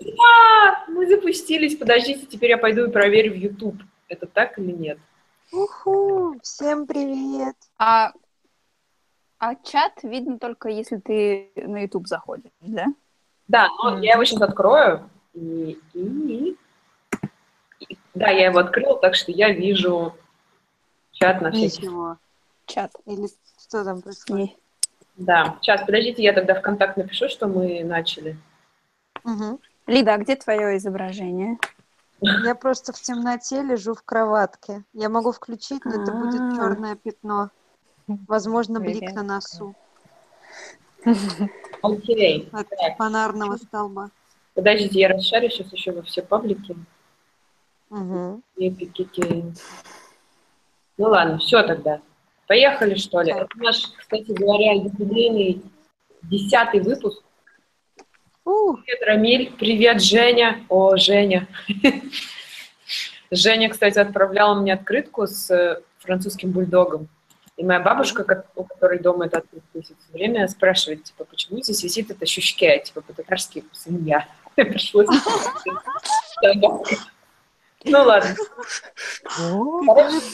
А, мы запустились. Подождите, теперь я пойду и проверю в YouTube. Это так или нет? Уху, всем привет. А, а чат видно только, если ты на YouTube заходишь, да? Да, но я его сейчас открою. И, и- и- да, я его открыла, так что я вижу чат на всякий Ничего. Чат. Или что там происходит? Не- Да, сейчас, подождите, я тогда в контакт напишу, что мы начали. Мгм. Лида, а где твое изображение? Я просто в темноте лежу в кроватке. Я могу включить, но это будет А. черное пятно. Возможно, блик на носу Окей. от фонарного столба. подождите, я расшарю сейчас еще во все паблики. Эпики. Ну ладно, все тогда. Поехали, что ли? Это наш, кстати говоря, юбилейный десятый выпуск. Привет, Рамиль. Привет, Женя. О, Женя. Женя, кстати, отправляла мне открытку с э, французским бульдогом. И моя бабушка, у которой дома эта открытка все время, спрашивает, типа, почему здесь висит это щучке, типа, по-татарски свинья. Пришлось... Ну ладно.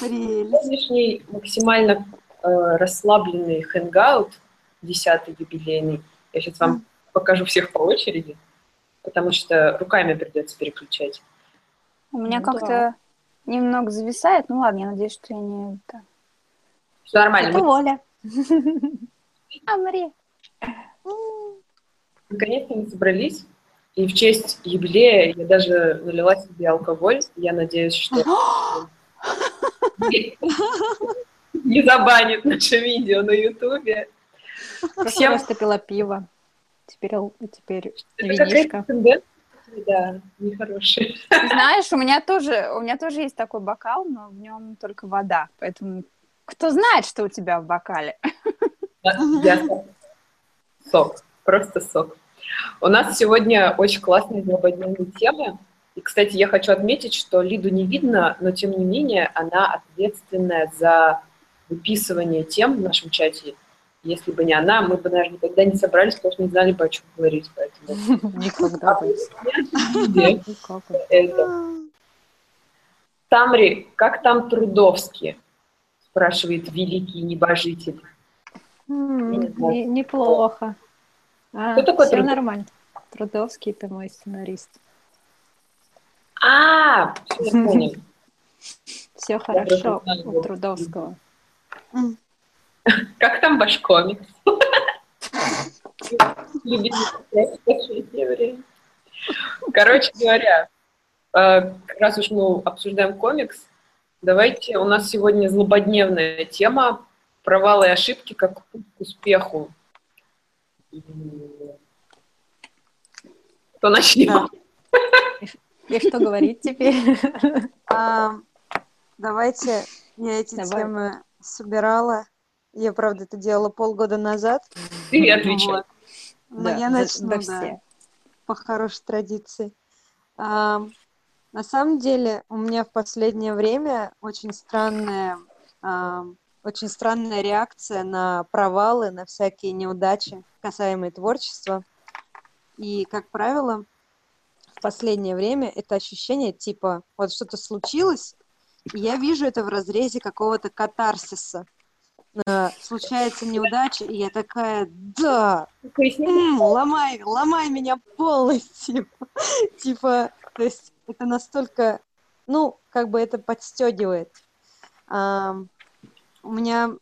Сегодняшний максимально э, расслабленный хэнгаут, десятый юбилейный. Я сейчас вам покажу всех по очереди, потому что руками придется переключать. У меня Ну как-то немного зависает. Ну ладно, я надеюсь, что я не... это- Все нормально. Это Мы Оля. А, Мария. наконец-то мы собрались. И в честь юбилея я даже налила себе алкоголь. Я надеюсь, что не забанит наше видео на Ютубе. Всем Просто пила пиво. Теперь, л- теперь это винишко. какая-то тенденция, да, нехорошая. Знаешь, у меня тоже, у меня тоже есть такой бокал, но в нем только вода. Поэтому кто знает, что у тебя в бокале? Я сок. Просто сок. У нас сегодня очень классная злободневная тема. И, кстати, я хочу отметить, что Лиду не видно, но, тем не менее, она ответственная за выписывание тем в нашем чате. Если бы не она, мы бы, наверное, никогда не собрались, потому что не знали бы, о чем говорить. Поэтому Никогда бы. Тамри, как там Трудовский? Спрашивает великий небожитель. Неплохо. А, Кто такой все нормально. Трудовский это мой сценарист. А, все, хорошо у. Трудовского. Как там ваш комикс? Короче говоря, э, как раз уж мы обсуждаем комикс, давайте, у нас сегодня злободневная тема провалы и ошибки как путь к успеху. Кто начнет? И что говорить теперь? Давайте я эти темы собирала. Я, правда, это делала полгода назад. Ты отвечай. Вот. Но Да, я начну, да, все. по хорошей традиции. А, На самом деле, у меня в последнее время очень странная, а, очень странная реакция на провалы, на всякие неудачи, касаемые творчества. И, как правило, в последнее время это ощущение типа вот что-то случилось, и я вижу это в разрезе какого-то катарсиса. А, Случается неудача, и я такая, да, ломай, ломай меня полностью. Типа, то есть это настолько, ну, как бы это подстегивает. У меня,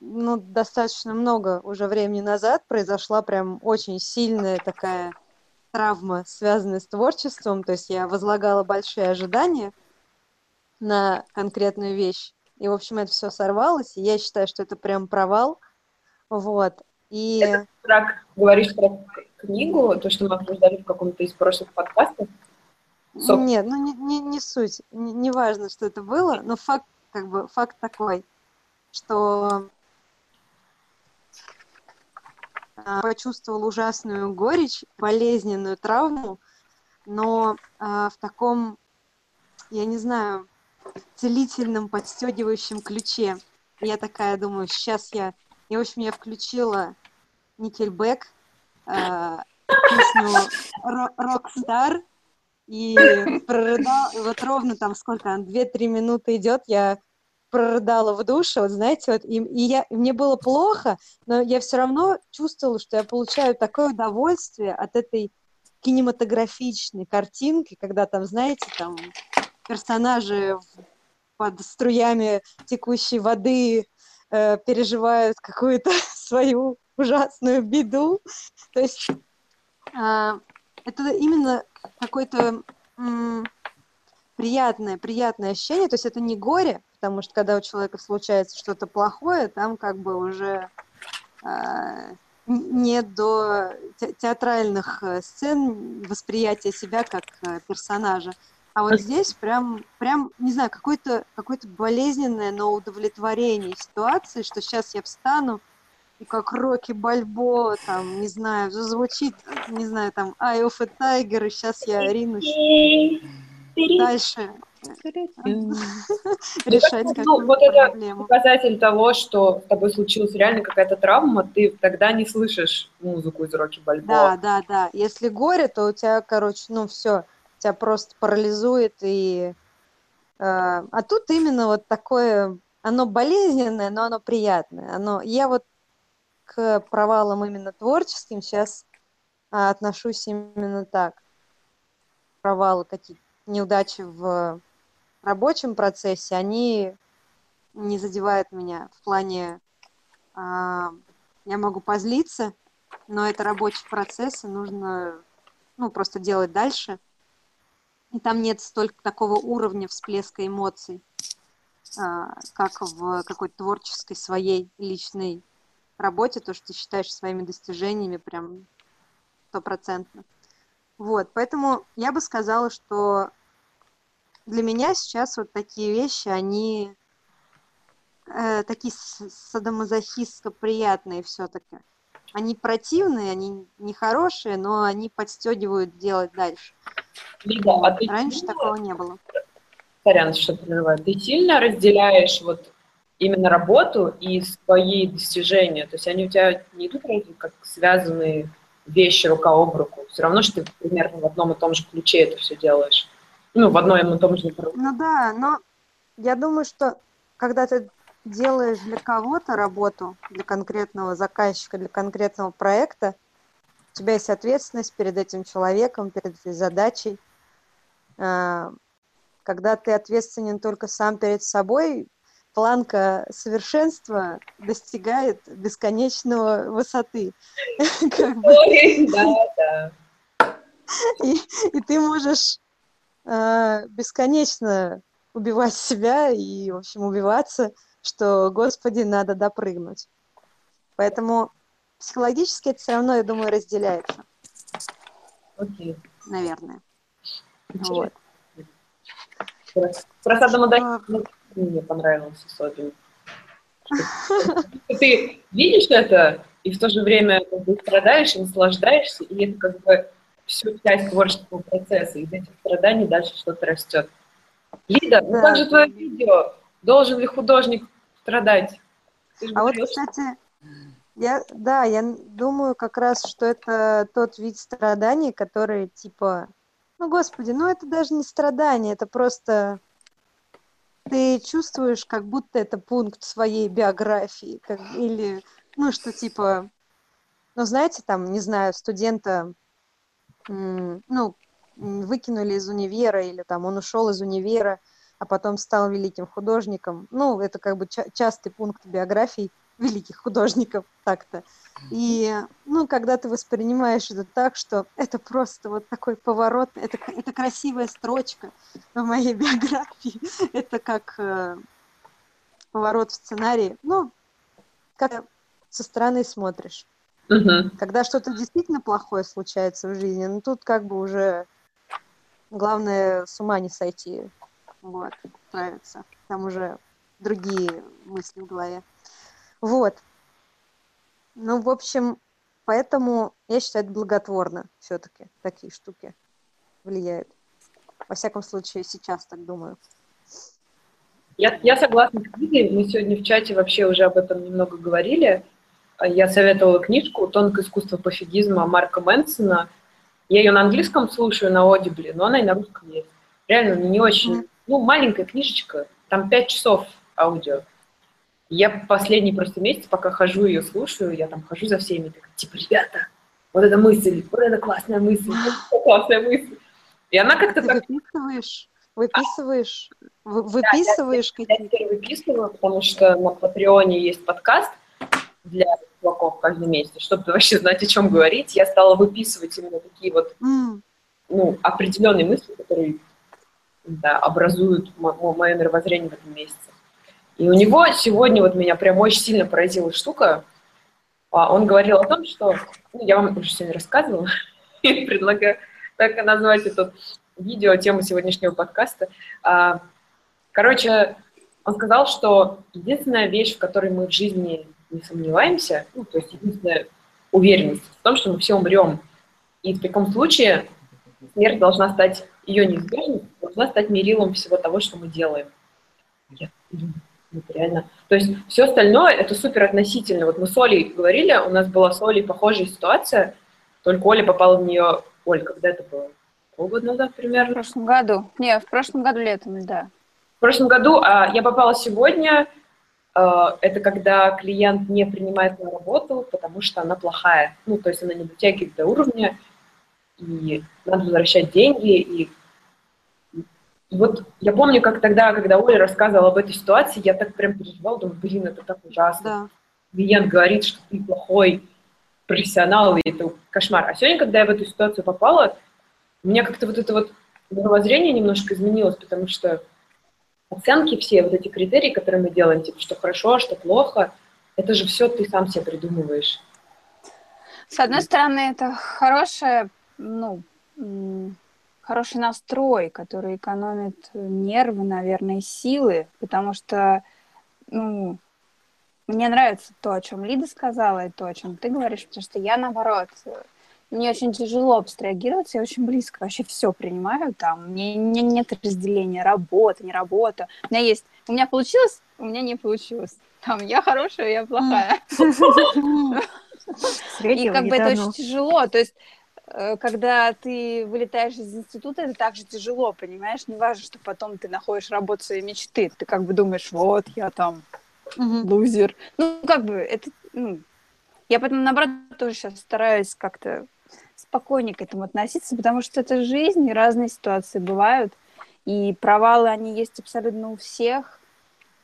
ну, достаточно много уже времени назад произошла прям очень сильная такая травма, связанная с творчеством. То есть я возлагала большие ожидания на конкретную вещь. И, в общем, это все сорвалось. И я считаю, что это прям провал. Вот. И... Это про, говоришь про книгу, то, что мы обсуждали в каком-то из прошлых подкастов. Сок. Нет, ну не, не, не суть. Не, не важно, что это было, но факт, как бы, факт такой, что а, почувствовал ужасную горечь, болезненную травму, но а, в таком, я не знаю, целительном, подстегивающем ключе. Я такая думаю, сейчас я... И, в общем, я включила Nickelback, а, песню «Ro- «Rockstar» и прорыдал, и вот ровно там сколько, она, 2-3 минуты идет, я прорыдала в душе, вот знаете, вот, и, и я, и мне было плохо, но я все равно чувствовала, что я получаю такое удовольствие от этой кинематографичной картинки, когда там, знаете, там персонажи под струями текущей воды э, переживают какую-то свою ужасную беду. То есть а, это именно какое-то м, приятное, приятное ощущение. То есть это не горе, потому что когда у человека случается что-то плохое, там как бы уже н- нет до те- театральных э, сцен восприятия себя как э, персонажа. А вот здесь прям, прям, не знаю, какое-то какое болезненное, но удовлетворение ситуации, что сейчас я встану, и как Рокки Бальбо, там, не знаю, зазвучит, не знаю, там, Eye of a Tiger, и сейчас я ринусь дальше решать ну, какую-то вот это. Показатель того, что с тобой случилась реально какая-то травма, ты тогда не слышишь музыку из Рокки Бальбоа. Да, да, да. Если горе, то у тебя, короче, ну все, тебя просто парализует и... э, а тут именно вот такое, оно болезненное, но оно приятное. Оно, я вот к провалам именно творческим сейчас а, отношусь именно так. Провалы, какие-то неудачи в рабочем процессе, они не задевают меня в плане... а, я могу позлиться, но это рабочий процесс, и нужно ну, просто делать дальше. И там нет столько такого уровня всплеска эмоций, а, как в какой-то творческой своей личной работе, то, что ты считаешь своими достижениями прям стопроцентно. Вот, поэтому я бы сказала, что для меня сейчас вот такие вещи, они э, такие садомазохистско приятные все-таки. Они противные, они нехорошие, но они подстегивают делать дальше. Лида, а ты Раньше сильно- такого не было. Сорян, что прерываю. Ты сильно разделяешь вот именно работу и свои достижения? То есть они у тебя не идут вроде как связанные вещи рука об руку? Все равно, что ты примерно в одном и том же ключе это все делаешь. Ну, в одном и том же направлении. Ну да, но я думаю, что когда ты делаешь для кого-то работу, для конкретного заказчика, для конкретного проекта, у тебя есть ответственность перед этим человеком, перед этой задачей. А, Когда ты ответственен только сам перед собой, планка совершенства достигает бесконечного высоты. Ой, Да, да. И, и ты можешь э, бесконечно убивать себя и, в общем, убиваться, что, Господи, надо допрыгнуть. Поэтому психологически это все равно, я думаю, разделяется, Окей. наверное. Вот. Про садомазохизм Что- мне понравилось особенно. Ты видишь это, и в то же время как бы страдаешь и наслаждаешься, и это как бы все часть творческого процесса, из этих страданий дальше что-то растет. Лида, ну как же твое видео? Должен ли художник страдать? А вот, кстати, я, да, я думаю как раз, что это тот вид страданий, который типа, ну, Господи, ну это даже не страдание, это просто ты чувствуешь, как будто это пункт своей биографии, как, или, ну, что типа, ну, знаете, там, не знаю, студента, ну, выкинули из универа, или там он ушел из универа, а потом стал великим художником. Ну, это как бы ча- частый пункт биографий великих художников так-то. И, ну, когда ты воспринимаешь это так, что это просто вот такой поворот, это, это красивая строчка в моей биографии, это как э, поворот в сценарии, ну, как со стороны смотришь. Мгм. Когда что-то действительно плохое случается в жизни, ну, тут как бы уже главное с ума не сойти, вот, справиться. Там уже другие мысли в голове. Вот. Ну, в общем, поэтому я считаю, это благотворно все-таки такие штуки влияют. Во всяком случае, сейчас так думаю. Я, я согласна с Лидой, мы сегодня в чате вообще уже об этом немного говорили. я советовала книжку «Тонкое искусство пофигизма» Марка Мэнсона. Я ее на английском слушаю, на Audible, но она и на русском есть. Реально, не очень... Ну, маленькая книжечка, там пять часов аудио. Я последний просто месяц, пока хожу ее слушаю, я там хожу за всеми, так, типа, ребята, вот эта мысль, вот эта классная мысль, вот эта классная мысль. И она как-то Ты так... выписываешь? Выписываешь? Вы- Выписываешь Я какие-то? теперь выписываю, потому что на Патреоне есть подкаст для чуваков каждый месяц. Чтобы вообще знать, о чем говорить, я стала выписывать именно такие вот М, ну, определенные мысли, которые да, образуют мо- мое мировоззрение в этом месяце. И у него сегодня вот меня прям очень сильно поразила штука. А, Он говорил о том, что, ну, я вам уже сегодня рассказывала, и предлагаю так и назвать это видео, тему сегодняшнего подкаста. А, Короче, он сказал, что единственная вещь, в которой мы в жизни не сомневаемся, ну, то есть единственная уверенность в том, что мы все умрем. И в таком случае смерть должна стать, ее неизбежность должна стать мерилом всего того, что мы делаем. Я думаю, реально. То есть все остальное это супер относительно. Вот мы с Олей говорили, у нас была с Олей похожая ситуация, только Оля попала в нее, Оль, когда это было? Полгода назад В примерно. прошлом году. Не, в прошлом году летом, да. В прошлом году а, я попала сегодня. а, это когда клиент не принимает мою работу, потому что она плохая. Ну, то есть она не дотягивает до уровня, и надо возвращать деньги. И вот я помню, как тогда, когда Оля рассказывала об этой ситуации, я так прям переживала, думаю, блин, это так ужасно. Да. Клиент говорит, что ты плохой профессионал, и это кошмар. А сегодня, когда я в эту ситуацию попала, у меня как-то вот это вот мировоззрение немножко изменилось, потому что оценки все, вот эти критерии, которые мы делаем, типа, что хорошо, что плохо, это же все ты сам себе придумываешь. С одной стороны, это хорошая, ну, хороший настрой, который экономит нервы, наверное, силы, потому что, ну, мне нравится то, о чем Лида сказала, и то, о чем ты говоришь, потому что я, наоборот, э, мне очень тяжело абстрагироваться, я очень близко вообще все принимаю, там, мне, мне нет разделения, работа, не работа. У меня есть, у меня получилось, у меня не получилось. Там, я хорошая, я плохая. И как бы это очень тяжело. То есть, э, когда ты вылетаешь из института, это также тяжело, понимаешь? Не важно, что потом ты находишь работу своей мечты. Ты как бы думаешь, вот, я там мгм. лузер. Ну, как бы, это, ну... Я поэтому, наоборот, тоже сейчас стараюсь как-то спокойнее к этому относиться, потому что это жизнь, и разные ситуации бывают. И провалы, они есть абсолютно у всех.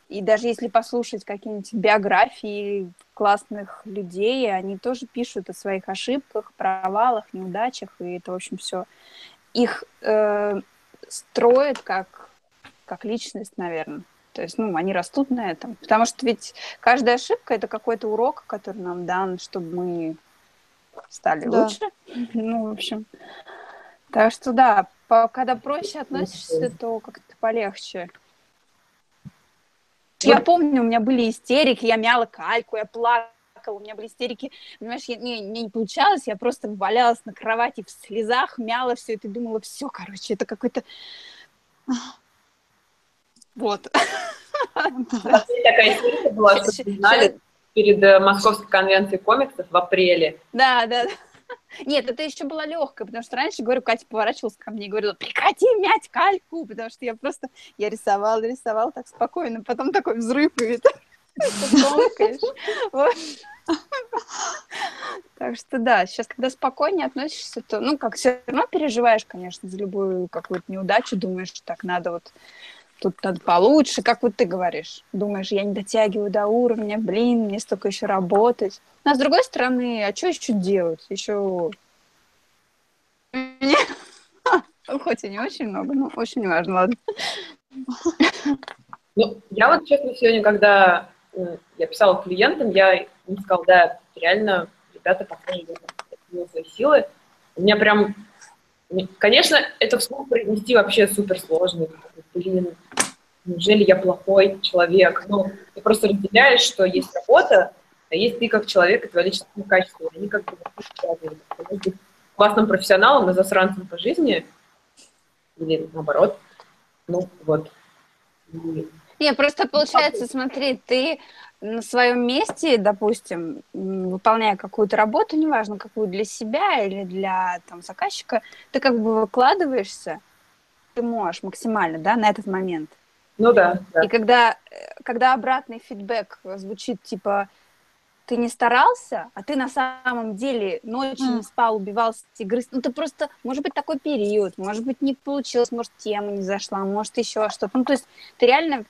И даже если послушать какие-нибудь биографии классных людей, они тоже пишут о своих ошибках, провалах, неудачах, и это, в общем, все их э, строит как, как личность, наверное. То есть, ну, они растут на этом. Потому что ведь каждая ошибка — это какой-то урок, который нам дан, чтобы мы стали Да. лучше. Ну, в общем. Так что, да, по- когда проще относишься, то как-то полегче. Я помню, у меня были истерики, я мяла кальку, я плакала, у меня были истерики. Понимаешь, я, не, мне не получалось, я просто валялась на кровати в слезах, мяла все это думала, все, короче, это какой-то... Вот. Такая была, перед э, Московской конвенцией комиксов в апреле. Да, да. да. Нет, это еще было легкое, потому что раньше, говорю, Катя поворачивалась ко мне и говорила, прекрати мять кальку, потому что я просто, я рисовала, рисовала так спокойно, потом такой взрыв, и. Так что да, сейчас, когда спокойнее относишься, то, ну, как все равно переживаешь, конечно, за любую какую-то неудачу, думаешь, так надо вот тут надо получше, как вот ты говоришь. Думаешь, я не дотягиваю до уровня, блин, мне столько еще работать. Но с другой стороны, а что еще делать? Еще... Хоть и не очень много, но очень важно, ладно. Ну, я вот, честно, сегодня, когда э, я писала клиентам, я им сказала, да, реально, ребята, похоже, я силы. У меня прям, конечно, это вслух произнести вообще супер сложно. Блин, неужели я плохой человек? Ну, ты просто разделяешь, что есть работа, а есть ты как человек и твои личностные качества. Они как бы связаны. Ты можешь быть классным профессионалом и засранцем по жизни, или наоборот. Ну, вот. Не, просто получается, смотри, ты на своем месте, допустим, выполняя какую-то работу, неважно, какую для себя или для там, заказчика, ты как бы выкладываешься, ты можешь максимально, да, на этот момент. Ну да, да. И когда, э, когда обратный фидбэк звучит типа ты не старался, а ты на самом деле ночью не спал, убивался, грыз. Ну, ты просто, может быть, такой период, может быть, не получилось, может, тема не зашла, может, еще что-то. Ну, то есть ты реально,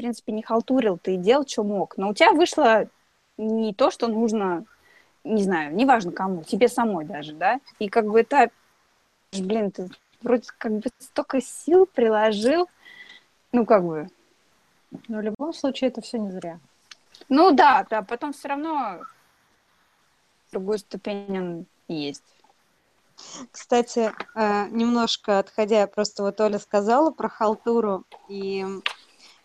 принципе, не халтурил, ты делал, что мог. Но у тебя вышло не то, что нужно, не знаю, неважно кому, тебе самой даже, да? И как бы это, блин, ты вроде как бы столько сил приложил, ну, как бы, Но в любом случае это все не зря. ну да, да, потом все равно другую ступень он есть. Кстати, э, немножко отходя, просто вот Оля сказала про халтуру, и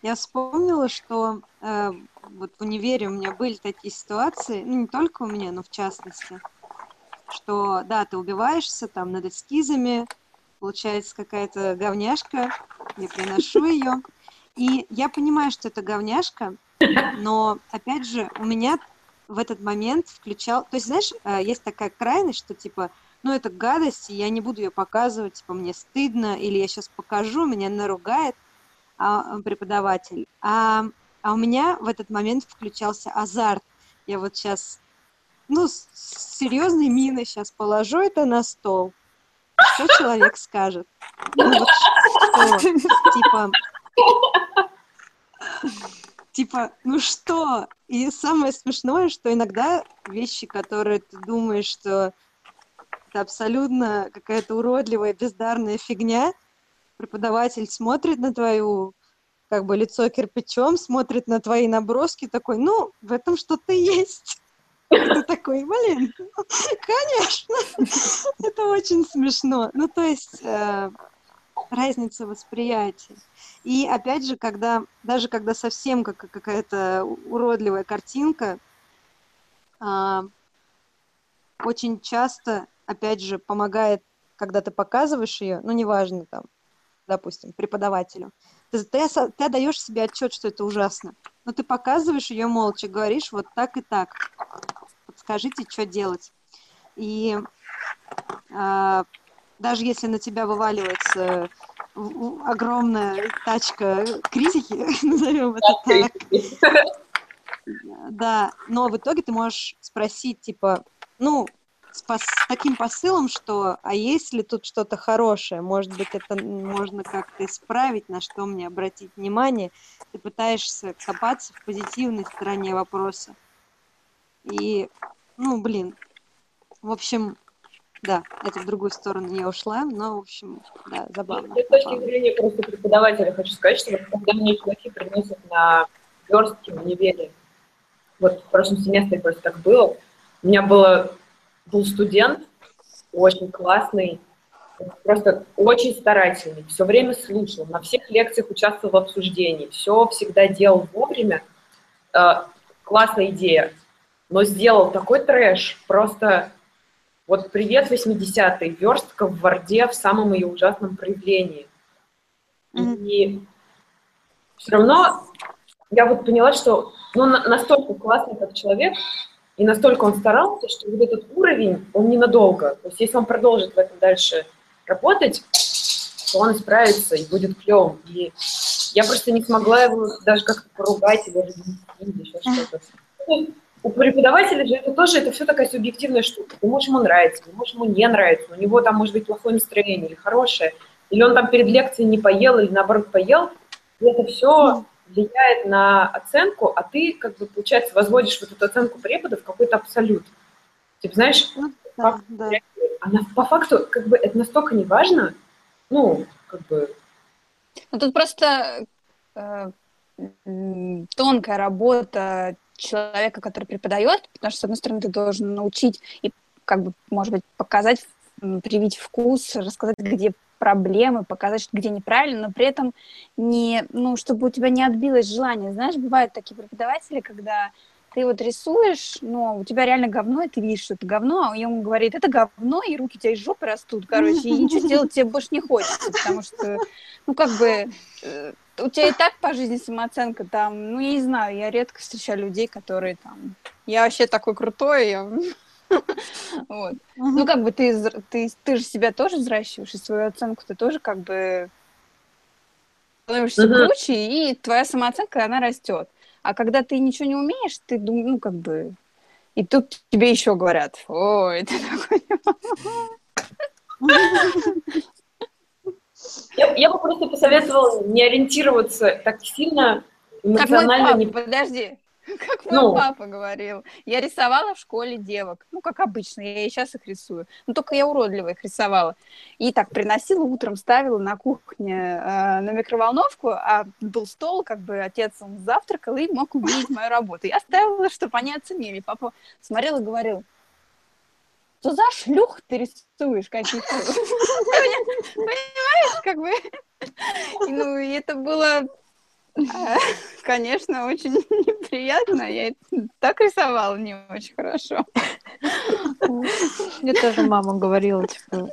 я вспомнила, что э, вот в универе у меня были такие ситуации, ну не только у меня, но в частности, что да, ты убиваешься там над эскизами, получается какая-то говняшка, я приношу ее, и я понимаю, что это говняшка, но опять же у меня в этот момент включал, то есть знаешь, э, есть такая крайность, что типа ну, это гадость, и я не буду ее показывать, типа, мне стыдно, или я сейчас покажу, меня наругает а, преподаватель. А, а у меня в этот момент включался азарт. Я вот сейчас, ну, с серьезной миной сейчас положу это на стол. Что человек скажет? Ну, вот что? Типа, типа, ну что? И самое смешное, что иногда вещи, которые ты думаешь, что это абсолютно какая-то уродливая, бездарная фигня. Преподаватель смотрит на твою как бы лицо кирпичом, смотрит на твои наброски, такой, ну, в этом что-то есть. Ты такой, блин, конечно, это очень смешно. Ну, то есть э, разница восприятия. И опять же, когда, даже когда совсем как какая-то уродливая картинка, а, очень часто, опять же, помогает, когда ты показываешь ее, ну, неважно, там, допустим, преподавателю, ты, ты, ты отдаешь себе отчет, что это ужасно, но ты показываешь ее молча, говоришь вот так и так, подскажите, что делать. И а, даже если на тебя вываливается в- огромная тачка критики, назовем это так, да, но в итоге ты можешь спросить, типа, ну, с, пос- с таким посылом, что, а есть ли тут что-то хорошее? Может быть, это можно как-то исправить, на что мне обратить внимание? Ты пытаешься копаться в позитивной стороне вопроса. И, ну, блин, в общем, да, это в другую сторону я ушла, но, в общем, да, забавно. С точки зрения просто преподавателя хочу сказать, что когда мне чуваки приносят на верстки в универе, вот в прошлом семестре просто так было, у меня было, был студент, очень классный, просто очень старательный, все время слушал, на всех лекциях участвовал в обсуждении, все всегда делал вовремя, Э, классная идея, но сделал такой трэш, просто вот привет 80-й, верстка в Варде в самом ее ужасном проявлении. И все равно я вот поняла, что ну, на- настолько классный как человек, и настолько он старался, что вот этот уровень, он ненадолго. То есть если он продолжит в этом дальше работать, то он исправится и будет клевым. И я просто не смогла его даже как-то поругать или разнести, или еще что-то. У преподавателя же это тоже, это все такая субъективная штука. Ты можешь ему нравиться, ты можешь ему не нравиться, у него там может быть плохое настроение или хорошее, или он там перед лекцией не поел, или наоборот поел, и это все влияет на оценку, а ты, как бы, получается, возводишь вот эту оценку препода в какой-то абсолют. Типа, знаешь, Да, да. она по факту, как бы, это настолько не важно, ну, как бы, Ну, тут просто э, тонкая работа человека, который преподает, потому что, с одной стороны, ты должен научить и, как бы, может быть, показать, привить вкус, рассказать, где проблемы, показать, где неправильно, но при этом не, ну, чтобы у тебя не отбилось желание. Знаешь, бывают такие преподаватели, когда ты вот рисуешь, но у тебя реально говно, и ты видишь, что это говно, а он говорит, это говно, и руки у тебя из жопы растут, короче, и ничего делать тебе больше не хочется, потому что, ну, как бы, э, у тебя и так по жизни самооценка там, ну, я не знаю, я редко встречаю людей, которые там, я вообще такой крутой, я... Вот. Ну, как бы ты, ты, ты же себя тоже взращиваешь, и свою оценку ты тоже как бы становишься круче, и твоя самооценка, она растет. А когда ты ничего не умеешь, ты думаешь, ну, как бы... И тут тебе еще говорят, ой, ты такой... Я, я бы просто посоветовала не ориентироваться так сильно эмоционально. Как мой папа, не... подожди, как мой ну. папа говорил. Я рисовала в школе девок. Ну, как обычно, я и сейчас их рисую. Но только я уродливо их рисовала. И так приносила утром, ставила на кухне э, на микроволновку, а был стол, как бы отец он завтракал и мог увидеть мою работу. Я ставила, чтобы они оценили. Папа смотрел и говорил, что за шлюх ты рисуешь каких-то? Понимаешь, как бы? Ну, и это было Конечно, очень неприятно. Я так рисовала не очень хорошо. Мне тоже мама говорила, типа,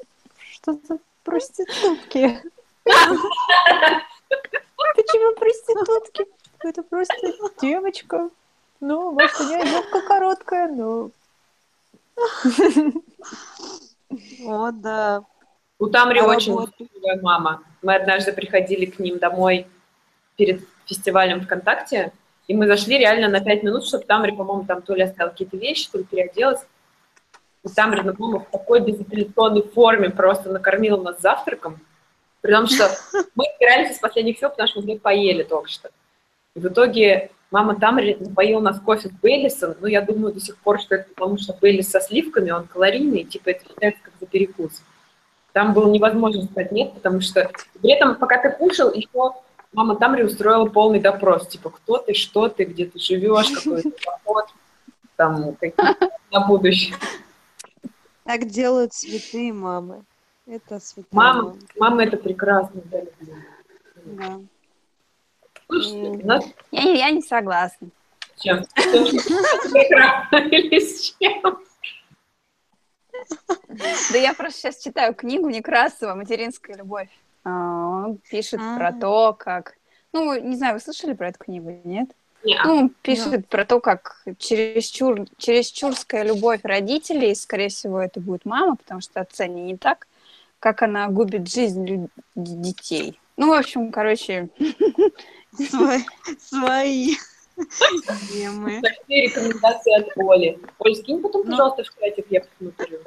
что за проститутки? Почему проститутки? Это просто девочка. Ну, может, у нее юбка короткая, но... О, да. У Тамри очень мама. Мы однажды приходили к ним домой перед фестивалем ВКонтакте, и мы зашли реально на пять минут, чтобы Тамри, по-моему, там то ли оставила какие-то вещи, то ли переоделась. И Тамри, ну, по-моему, в такой безапелляционной форме просто накормила нас завтраком, при том, что мы собирались из последних сил, потому что мы поели только что. И в итоге мама Тамри напоила нас кофе с Бейлисом, ну, я думаю до сих пор, что это потому, что Бейлис со сливками, он калорийный, типа это считается как за перекус. Там было невозможно сказать нет, потому что при этом, пока ты кушал, еще мама Тамри устроила полный допрос, типа, кто ты, что ты, где ты живешь, какой ты доход, там, какие на будущее. Так делают святые мамы. Это святая мама. Мама, мама это прекрасно, да. Да. Слушайте, нас... я, я не согласна. С чем? Прекрасно или с чем? Да я просто сейчас читаю книгу Некрасова «Материнская любовь». А, он пишет А-а-а. про то, как... Ну, не знаю, вы слышали про эту книгу, нет? Нет. Ну, он пишет нет. про то, как чересчур, чересчурская любовь родителей, скорее всего, это будет мама, потому что отца не так, как она губит жизнь детей. Ну, в общем, короче... Свои. Такие рекомендации от Оли. Оль, скинь потом, ну. пожалуйста, в чатик, я посмотрю.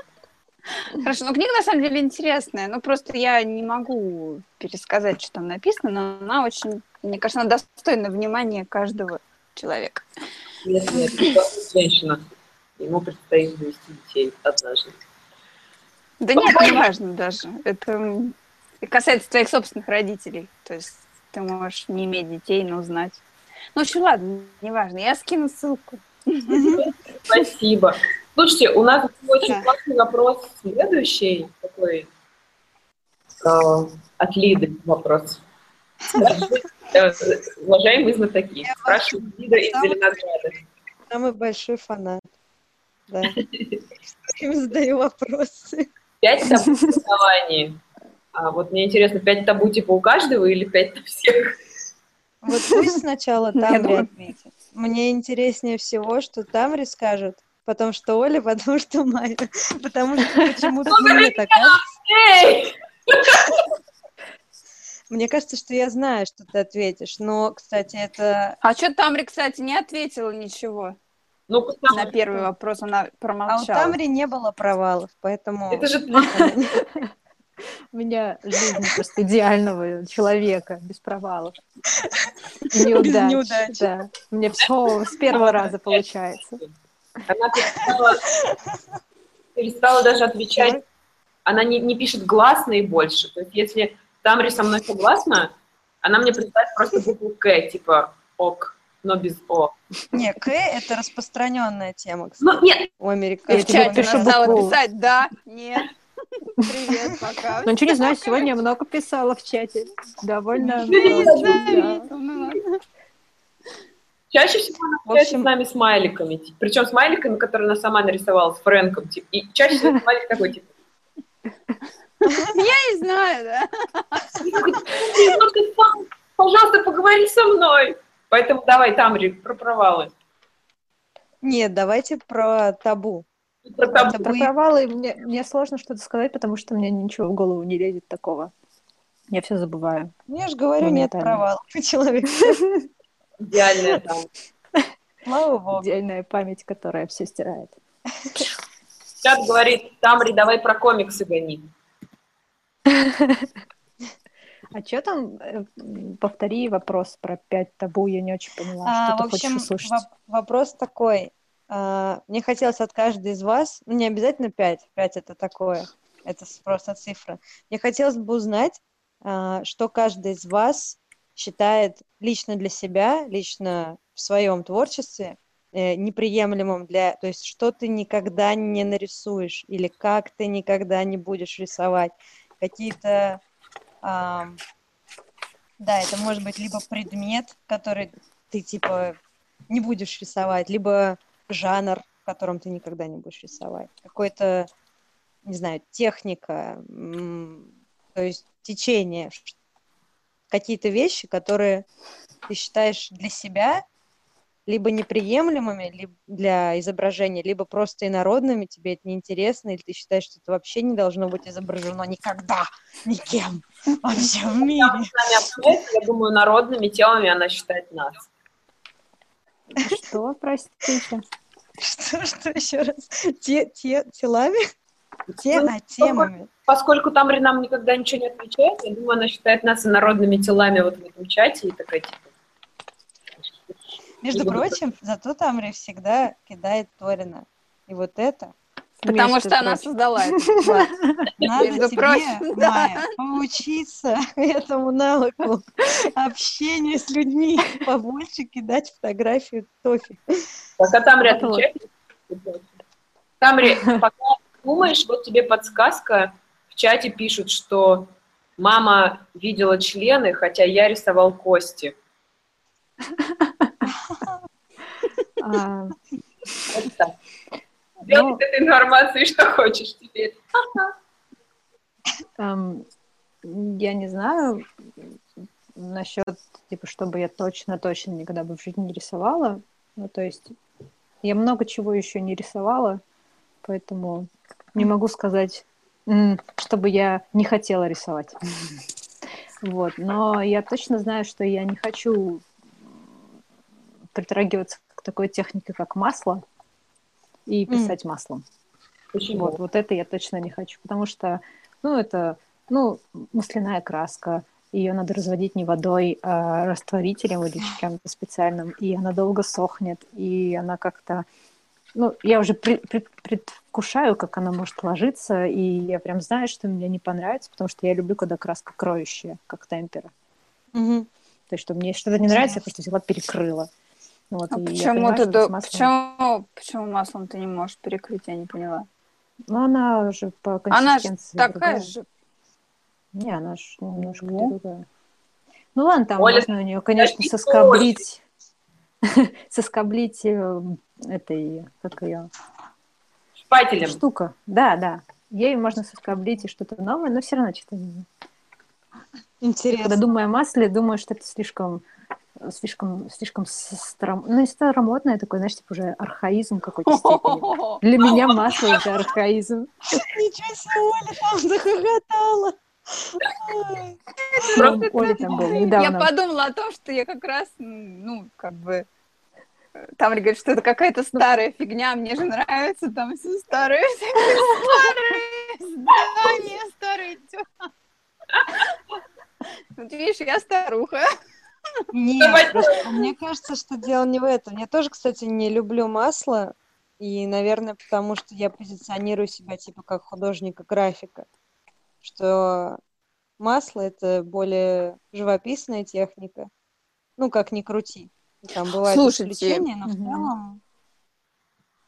Хорошо, ну книга на самом деле интересная, ну просто я не могу пересказать, что там написано, но она очень, мне кажется, она достойна внимания каждого человека. Нет, нет, женщина. Ему предстоит завести детей однажды. Да нет, не важно даже. Это касается твоих собственных родителей. То есть ты можешь не иметь детей, но знать. Ну, в общем, ладно, неважно. Я скину ссылку. Спасибо. Слушайте, у нас очень да. классный вопрос следующий, такой э, от Лиды вопрос. Э, уважаемые знатоки, спрашивает Лида из Зеленограда. Самый большой фанат. Да. Я задаю вопросы. Пять табу в А вот мне интересно, пять табу типа у каждого или пять на всех? Вот пусть сначала Тамри ответит. Мне интереснее всего, что Тамри скажет, потом что Оля, потом что Майя. Потому что почему-то мне так. Мне кажется, что я знаю, что ты ответишь, но, кстати, это... А что Тамри, кстати, не ответила ничего? Ну, на первый вопрос она промолчала. А у Тамри не было провалов, поэтому... Это же... У меня жизнь просто идеального человека, без провалов. Неудач. Без неудач. Да. Мне все с первого раза получается. Она перестала, перестала даже отвечать. Она не, не пишет гласные больше. То есть если Тамри со мной согласна, она мне присылает просто букву К, типа ок, но без О. Не, К — это распространенная тема, кстати, ну, нет. у американцев. Я в чате стала писать «да», «нет». Привет, пока. Ну, ничего не знаю, сегодня я много писала в чате. Довольно Что Чаще всего она общается общем... с нами смайликами, типа, причем смайликами, которые она сама нарисовала с Фрэнком, типа, и чаще всего смайлик такой, типа, я не знаю, да. Пожалуйста, поговори со мной. Поэтому давай, Тамри, про провалы. Нет, давайте про табу. Про, табу. про провалы мне, мне сложно что-то сказать, потому что мне ничего в голову не лезет такого. Я все забываю. Я же говорю, нет провалов у человека. Идеальная там. Слава богу. Идеальная память, которая все стирает. Чат говорит, Тамри, давай про комиксы гони. А что там? Э, повтори вопрос про пять табу, я не очень поняла, а, что ты общем, хочешь услышать. Вопрос такой. А, мне хотелось от каждой из вас, ну не обязательно пять, пять это такое, это просто цифра. Мне хотелось бы узнать, а, что каждый из вас считает лично для себя, лично в своем творчестве э, неприемлемым для, то есть что ты никогда не нарисуешь или как ты никогда не будешь рисовать, какие-то а, да, это может быть либо предмет, который ты типа не будешь рисовать, либо жанр, в котором ты никогда не будешь рисовать. Какой-то, не знаю, техника, то есть течение, какие-то вещи, которые ты считаешь для себя либо неприемлемыми либо для изображения, либо просто инородными, тебе это неинтересно, или ты считаешь, что это вообще не должно быть изображено никогда, никем во всем мире. Я думаю, народными темами она считает нас. Что, простите? Что, что еще раз? Те, те, телами? Те, ну, темами. Поскольку там нам никогда ничего не отвечает, я думаю, она считает нас инородными телами вот в этом чате и такая, типа, между прочим, зато Тамри всегда кидает Торина. И вот это Потому что она создала это. Надо тебе, Майя, поучиться этому навыку общения с людьми, побольше кидать фотографию Тофи. Пока Тамри отвечает. Тамри, пока думаешь, вот тебе подсказка, в чате пишут, что мама видела члены, хотя я рисовал кости. Делай ну, этой информации, что хочешь теперь. Я не знаю насчет, типа, чтобы я точно-точно никогда бы в жизни не рисовала. Ну, то есть я много чего еще не рисовала, поэтому не могу сказать, чтобы я не хотела рисовать. Вот. Но я точно знаю, что я не хочу притрагиваться к такой технике, как масло, и писать mm. маслом. Почему? Вот, вот это я точно не хочу, потому что, ну, это, ну, масляная краска, ее надо разводить не водой, а растворителем или чем-то специальным, и она долго сохнет, и она как-то, ну, я уже при, при, предвкушаю, как она может ложиться, и я прям знаю, что мне не понравится, потому что я люблю, когда краска кроющая, как темпера. Mm-hmm. То есть, что мне что-то не нравится, я просто взяла, перекрыла. Вот, а почему, ты до... маслом... почему, почему маслом ты не можешь перекрыть, я не поняла. Ну, она же по консистенции Она же такая же. Не, она же немножко ну. другая. Ну ладно, там Оля, можно у нее, конечно, соскоблить, соскоблить э, этой, как ее? Шпателем. Штука, да, да. Ей можно соскоблить и что-то новое, но все равно что-то Интересно. Когда думаю о масле, думаю, что это слишком слишком, слишком старом... ну, не старомодное такое, знаешь, типа уже архаизм какой-то степени. Для меня масло это архаизм. Ничего себе, Оля там захохотала. Оля там был недавно. Я подумала о том, что я как раз, ну, как бы, там говорит, что это какая-то старая фигня, мне же нравится там все старые, старые здания, старые дела. Вот видишь, я старуха. Нет, мне кажется, что дело не в этом. Я тоже, кстати, не люблю масло, и, наверное, потому что я позиционирую себя типа как художника-графика, что масло — это более живописная техника, ну, как ни крути. Там бывают Слушайте, исключения, но в целом...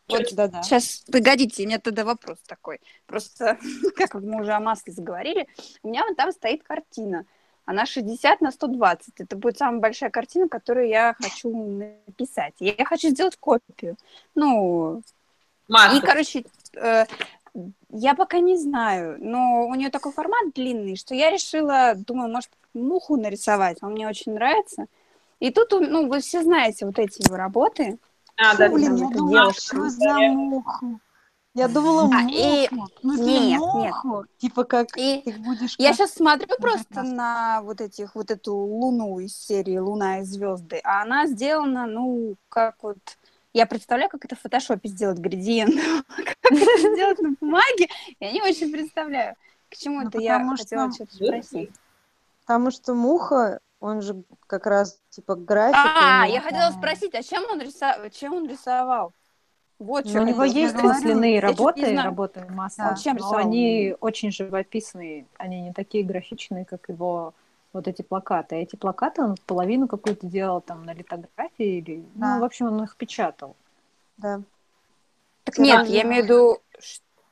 Вот, да, да. Сейчас, погодите, у меня тогда вопрос такой. Просто, как мы уже о масле заговорили, у меня вот там стоит картина — она 60 на 120. Это будет самая большая картина, которую я хочу написать. Я хочу сделать копию. Ну, Масло. и, короче, э, я пока не знаю, но у нее такой формат длинный, что я решила, думаю, может, муху нарисовать. Он мне очень нравится. И тут, ну, вы все знаете вот эти его работы. А, да, Блин, я думала, что за муху. Я думала, А, муху. и- смысле, нет, муху. Типа как И ты будешь... я сейчас смотрю просто на вот этих, вот эту луну из серии «Луна и звезды», а она сделана, ну, как вот... Я представляю, как это в фотошопе сделать градиент, как это сделать на бумаге, я не очень представляю. К чему Ну, это я хотела что- что-то спросить. Потому что муха, он же как раз типа график. А, я хотела спросить, а чем он, рисовал? чем он рисовал? Вот Ну, у него есть масляные работы, работы маслом, Да. Чем но рисовал? они очень живописные, они не такие графичные, как его вот эти плакаты. А эти плакаты он половину какую-то делал там на литографии или, Да. ну, в общем, он их печатал. Да. Так нет, я имею в виду,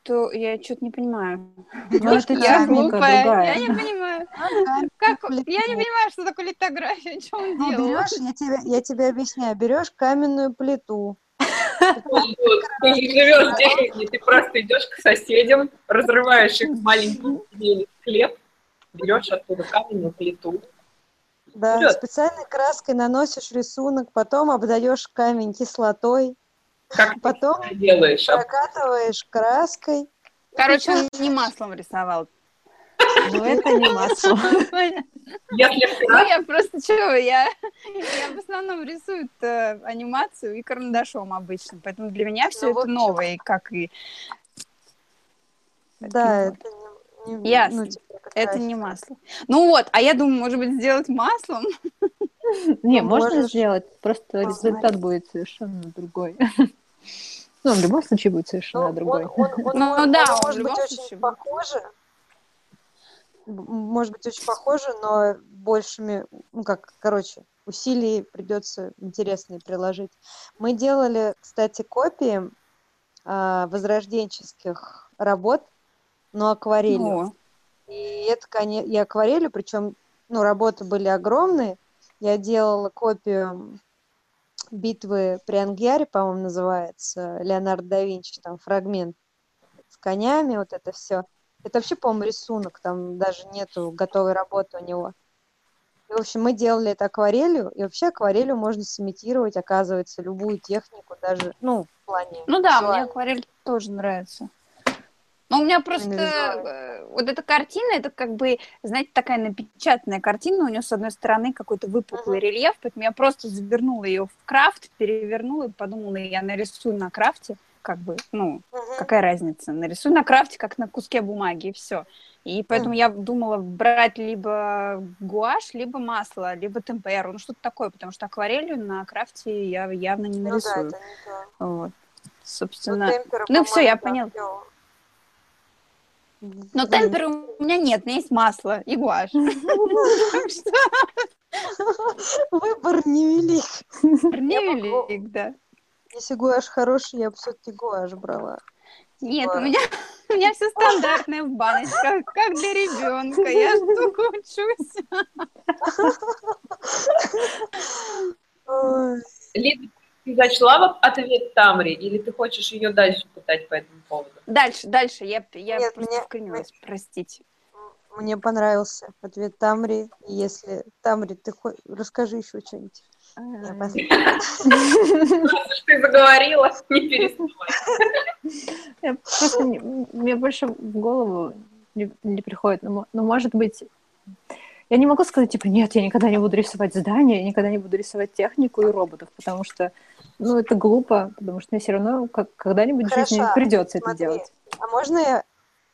что я что-то не понимаю. Ну, это Я техника глупая, другая. я не понимаю. Ага. Как? Я не понимаю, что такое литография, что он Ну, делал. берешь, я тебе, я тебе объясняю, берешь каменную плиту, Ты не живешь в деревне, ты просто идешь к соседям, разрываешь их маленький хлеб, берешь оттуда каменную плиту. да, Вперед. специальной краской наносишь рисунок, потом обдаешь камень кислотой, Как потом делаешь? Прокатываешь краской. Короче, он не маслом рисовал. Но это не масло. Ну, я просто что, я, я в основном рисую э, анимацию и карандашом обычно, поэтому для меня все Ну, это новое, и как и... Да, это не, не- Ясно. ну, типа, Это не масло. Ну вот, а я думаю, может быть, сделать маслом? Не, Ну, можно сделать, просто результат будет совершенно другой. Ну, в любом случае будет Ну, совершенно он, другой. Ну да, может быть очень похоже, может быть очень похоже, но большими, ну как, короче, усилий придется интересные приложить. Мы делали, кстати, копии а, возрожденческих работ, но акварелью. О, И это, конечно, и акварелью, причем, ну, работы были огромные. Я делала копию битвы при Ангьяре, по-моему, называется, Леонардо да Винчи, там фрагмент с конями, вот это все. Это вообще, по-моему, рисунок, там даже нету готовой работы у него. И, в общем, мы делали это акварелью, и вообще акварелью можно сымитировать, оказывается, любую технику, даже, ну, в плане Ну да, мне визуально. акварель тоже нравится. Но у меня просто э, вот эта картина, это как бы, знаете, такая напечатанная картина. У нее с одной стороны какой-то выпуклый рельеф, поэтому я просто завернула ее в крафт, перевернула и подумала, я нарисую на крафте, как бы, ну, Мгм. какая разница, нарисую на крафте, как на куске бумаги, и все. И поэтому я думала брать либо гуашь, либо масло, либо темперу, ну что-то такое, потому что акварелью на крафте я явно не Ну да, нарисую. это не то. Вот. Ну, Собственно, темпера, ну, всё, я поняла. всё. Но Блин, темпера у меня нет, у меня есть масло и гуашь. Выбор невелик. невелик, да. Если гуашь хороший, я бы все-таки гуашь брала. Нет, у меня, у меня все стандартное в баночках, как для ребенка. Я ж только учусь. Лида, ты зачла ответ Тамри, или ты хочешь ее дальше пытать по этому поводу? Дальше, дальше. Я, я Нет, просто мне- вклинилась, простите. Мне понравился ответ Тамри. Если Тамри, ты хо- расскажи еще что-нибудь. Уж ты заговорила, не переставай. Просто мне больше в голову не, приходит. Ну, может быть, я не могу сказать, типа, нет, я никогда не буду рисовать здания, я никогда не буду рисовать технику и роботов, потому что, ну, это глупо, потому что мне все равно как, когда-нибудь в жизни Хорошо, придется это делать. А можно я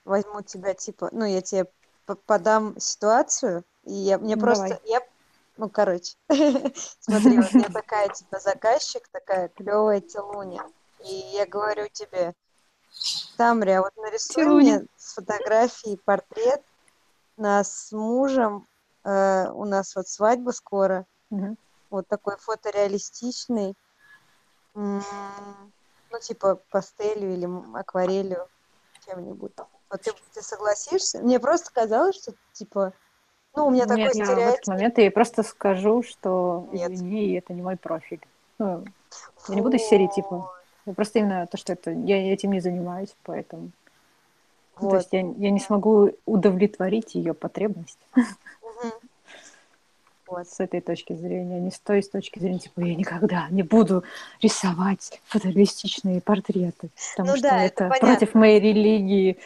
возьму тебя, типа, ну, я тебе подам ситуацию, и я, мне Ну, просто, давай. я, ну, короче, смотри, вот я такая, типа, заказчик, такая клевая телуня, и я говорю тебе, Тамри, а вот нарисуй Телуня. мне с фотографией портрет нас с мужем, э, у нас вот свадьба скоро, Мгм. вот такой фотореалистичный, ну, типа пастелью или акварелью, чем-нибудь. Вот ты, ты согласишься? Мне просто казалось, что, типа, Ну, у меня такой Нет, стереотип. в этот момент я просто скажу, что Нет. извини, это не мой профиль. Ну, я не буду из серии типа. Я просто именно то, что это я этим не занимаюсь, поэтому. Ну, То Вот. есть я, я не смогу удовлетворить ее потребность Мгм. Вот. с этой точки зрения, не с той с точки зрения, типа, я никогда не буду рисовать фотореалистичные портреты, потому Ну что да, это, это против моей религии.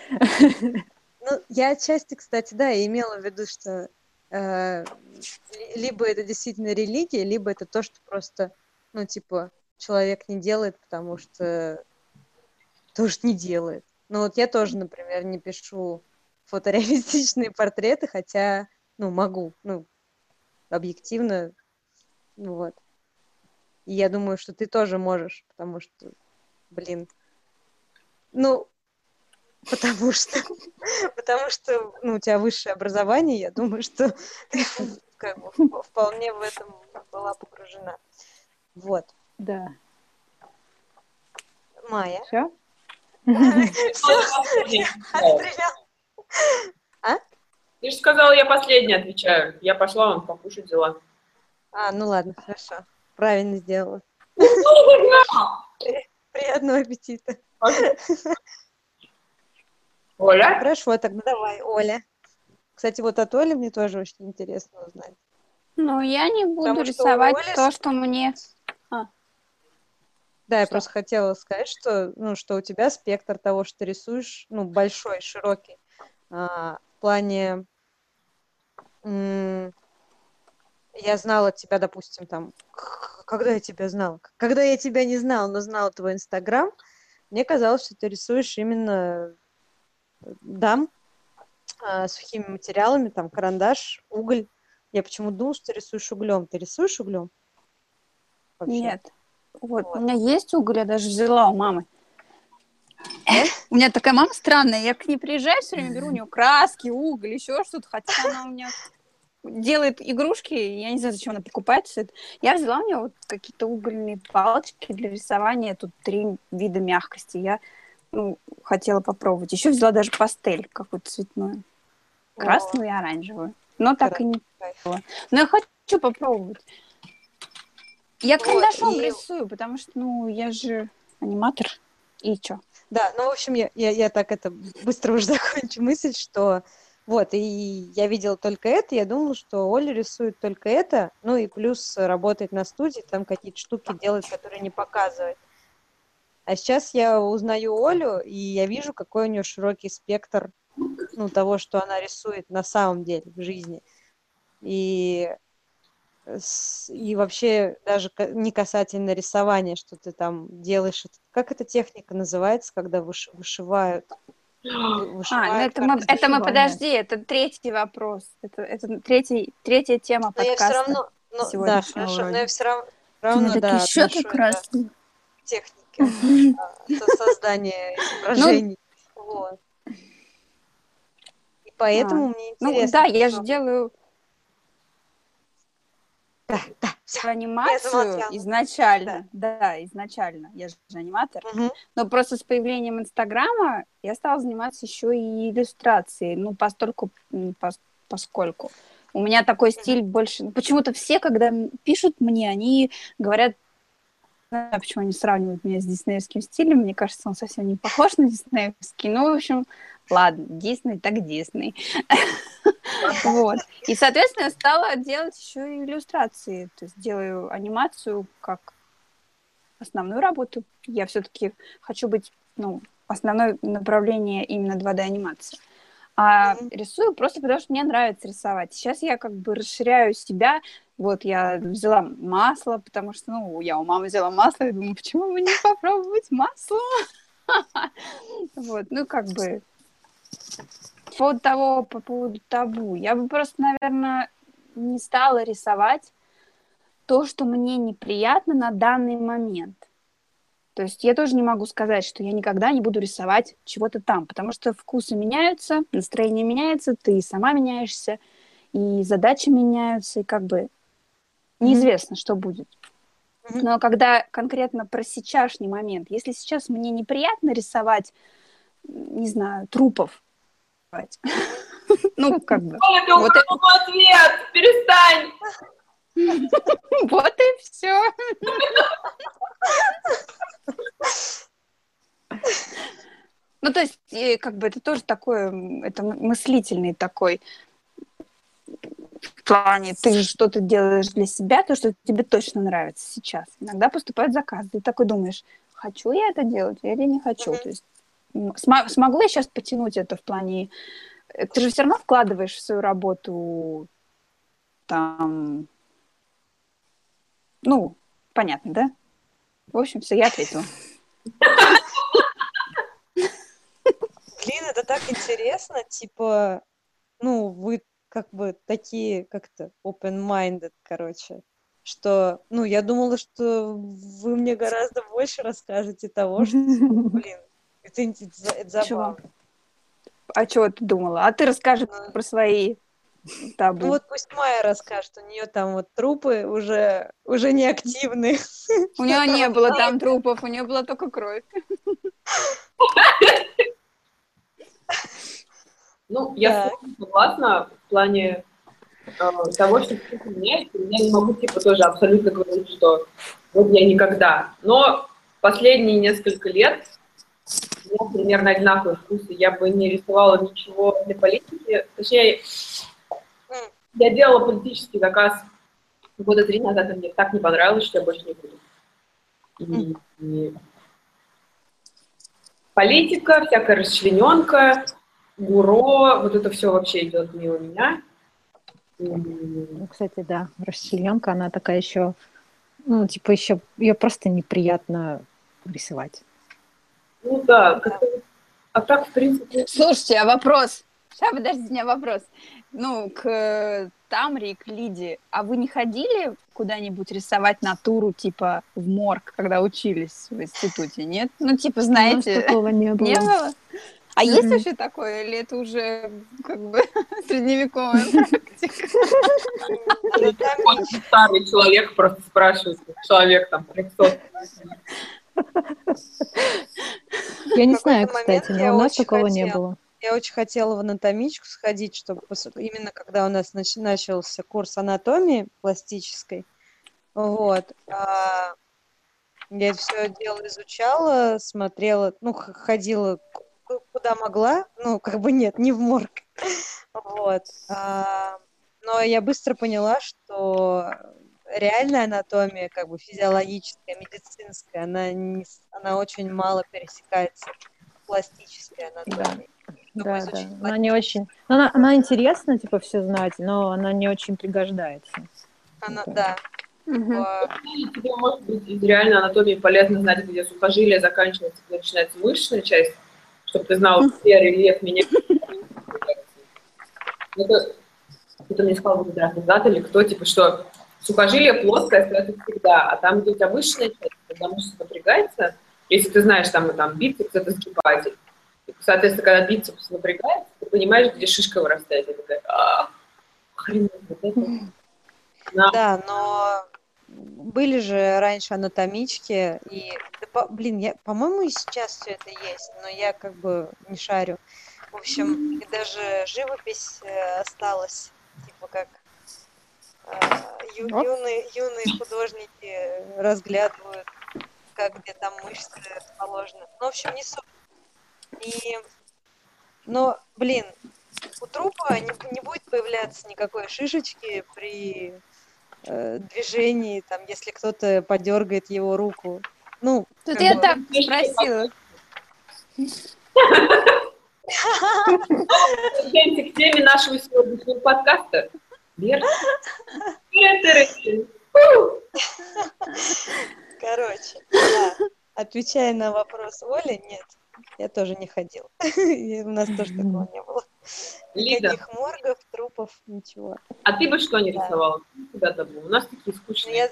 Ну, я отчасти, кстати, да, и имела в виду, что э, ли- либо это действительно религия, либо это то, что просто, ну, типа, человек не делает, потому что то, что не делает. Ну, вот я тоже, например, не пишу фотореалистичные портреты, хотя, ну, могу, ну, объективно, ну, вот. И я думаю, что ты тоже можешь, потому что, блин, ну, потому что, потому что, ну, у тебя высшее образование, я думаю, что ты как бы вп- вполне в этом была погружена. Вот. Да. Майя. Все? Отстрелял. Ты же сказала, я последний отвечаю. Я пошла вам покушать дела. А, ну ладно, хорошо. Правильно сделала. Приятного аппетита. Оля? Хорошо, тогда давай, Оля. Кстати, вот от Оли мне тоже очень интересно узнать. Ну, я не буду Потому что рисовать Оли то, с- что мне... Да, я Что? просто хотела сказать, что, ну, что у тебя спектр того, что ты рисуешь, ну, большой, широкий. А, в плане... я знала тебя, допустим, там... Когда я тебя знала? Когда я тебя не знала, но знала твой Инстаграм, мне казалось, что ты рисуешь именно э, дам а, сухими материалами, там, карандаш, уголь. Я почему думала, что ты рисуешь углем. Ты рисуешь углем? Вообще? Нет. Вот, Вот. у меня есть уголь, я даже взяла у мамы. У меня такая мама странная, я к ней приезжаю, все время беру у нее краски, уголь, еще что-то, хотя она у меня делает игрушки, я не знаю, зачем она покупает все это. Я взяла у нее вот какие-то угольные палочки для рисования, тут три вида мягкости, я ну, хотела попробовать. Еще взяла даже пастель какую-то цветную, красную и оранжевую, но так и не было. Но я хочу попробовать. Я Вот, карандашом и- рисую, потому что, ну, я же аниматор. И что? Да, ну, в общем, я, я, я так это быстро уже закончу мысль, что вот, и я видела только это, я думала, что Оля рисует только это, ну и плюс работает на студии, там какие-то штуки делает, которые не показывает. А сейчас я узнаю Олю, и я вижу, какой у нее широкий спектр ну, того, что она рисует на самом деле в жизни. И, и вообще даже не касательно рисования, что ты там делаешь. Как эта техника называется, когда выш- вышивают? Вы- А, ну вышивают это мы, это мы, подожди, это третий вопрос. Это, это третий, третья тема Но я подкаста. все равно, ну, да, хорошо, но я все равно, равно да, такие щеки отношу это красные. к технике а, со- создания изображений. Вот. И поэтому мне Ну интересно. да, я же что- делаю Да, да, всё. анимацию изначально. Да. изначально. Я же аниматор. Мгм. Но просто с появлением Инстаграма я стала заниматься еще и иллюстрацией. Ну, постольку, пос- поскольку. У меня такой стиль больше... ну, Почему-то все, когда пишут мне, они говорят... Не знаю, почему они сравнивают меня с диснеевским стилем. Мне кажется, он совсем не похож на диснеевский. Ну, в общем, ладно, Дисней так Дисней. Вот. И, соответственно, я стала делать еще и иллюстрации. То есть делаю анимацию как основную работу. Я все-таки хочу быть, ну, основное направление именно 2D-анимации. А рисую просто потому, что мне нравится рисовать. Сейчас я как бы расширяю себя. Вот я взяла масло, потому что, ну, я у мамы взяла масло, и думаю, почему бы не попробовать масло? Вот, ну, как бы по поводу того, по поводу табу, я бы просто, наверное, не стала рисовать то, что мне неприятно на данный момент. То есть я тоже не могу сказать, что я никогда не буду рисовать чего-то там, потому что вкусы меняются, настроение меняется, ты сама меняешься, и задачи меняются, и как бы неизвестно, что будет. Но когда конкретно про сейчасшний момент, если сейчас мне неприятно рисовать, не знаю, трупов, рисовать, Ну, как бы. Это вот ответ! Перестань! Вот и все. Ну, то есть, как бы это тоже такое, это мыслительный такой в плане, ты же что-то делаешь для себя, то, что тебе точно нравится сейчас. Иногда поступают заказы, ты такой думаешь, хочу я это делать или не хочу. Mm-hmm. То есть, см- смогу я сейчас потянуть это в плане... Э, ты же все равно вкладываешь в свою работу там... Ну, понятно, да? В общем, все, я ответила. Блин, это так интересно, типа, ну, вы как бы такие как-то open-minded, короче, что, ну, я думала, что вы мне гораздо больше расскажете того, что, блин, это, это, это забавно. А чего ты думала? А ты расскажи ну, про свои табу. Ну вот пусть Майя расскажет, у нее там вот трупы уже, уже не активны. У нее не было там трупов, у нее была только кровь. Ну, я согласна в плане э, того, что меняется. Я не могу, типа, тоже абсолютно говорить, что вот я никогда. Но последние несколько лет меня примерно одинаковые вкусы. Я бы не рисовала ничего для политики. Точнее, я делала политический заказ года три назад, и мне так не понравилось, что я больше не буду. И, и... Политика, всякая расчлененка, ГУРО, вот это все вообще идет мимо меня. Ну, кстати, да, расчлененка, она такая еще, ну, типа еще, ее просто неприятно рисовать. Ну да, а так, в принципе... Слушайте, а вопрос? Сейчас, подождите, у меня вопрос. Ну, к Тамре и к Лиде. А вы не ходили куда-нибудь рисовать натуру, типа, в морг, когда учились в институте, нет? Ну, типа, знаете... У нас такого не было. Не было? А mm-hmm. есть вообще такое, или это уже как бы средневековая практика? Очень старый человек просто спрашивает, человек там 300. Я не знаю, кстати, но у нас такого не было. Я очень хотела в анатомичку сходить, чтобы именно когда у нас начался курс анатомии пластической, вот, а, я все дело изучала, смотрела, ну, ходила куда могла, ну, как бы нет, не в морг, вот. А, но я быстро поняла, что реальная анатомия, как бы физиологическая, медицинская, она, не, она очень мало пересекается с пластической анатомией. Да, да, да. Она не очень... Она, она интересна, типа, все знать, но она не очень пригождается. Она, да. Угу. Тебе, может быть, из реальной анатомии полезно знать, где сухожилие заканчивается, где начинается мышечная часть, чтобы ты знал, где рельеф меня. Это, это мне сказал зад или кто, типа, что сухожилие плоское остается всегда, а там, где у тебя мышечная часть, когда мышца напрягается, если ты знаешь, там, там бицепс, это сгибатель. И, соответственно, когда бицепс напрягается, ты понимаешь, где шишка вырастает. И такая, а, хрен, вот это. Да, но были же раньше анатомички, и, да, по, блин, я, по-моему, и сейчас все это есть, но я как бы не шарю. В общем, и даже живопись э, осталась, типа как э, ю, юные, юные художники разглядывают, как где там мышцы расположены. Ну, в общем, не суть. И, но, блин, у трупа не, не будет появляться никакой шишечки при э, движении, там, если кто-то подергает его руку. Ну, Тут я бы... так спросила. К теме нашего сегодняшнего подкаста. Короче, да. отвечая на вопрос Оли, нет, я тоже не ходил. У нас тоже такого не было. Никаких моргов, трупов, ничего. А ты бы что не рисовала? Куда-то? У нас такие скучные.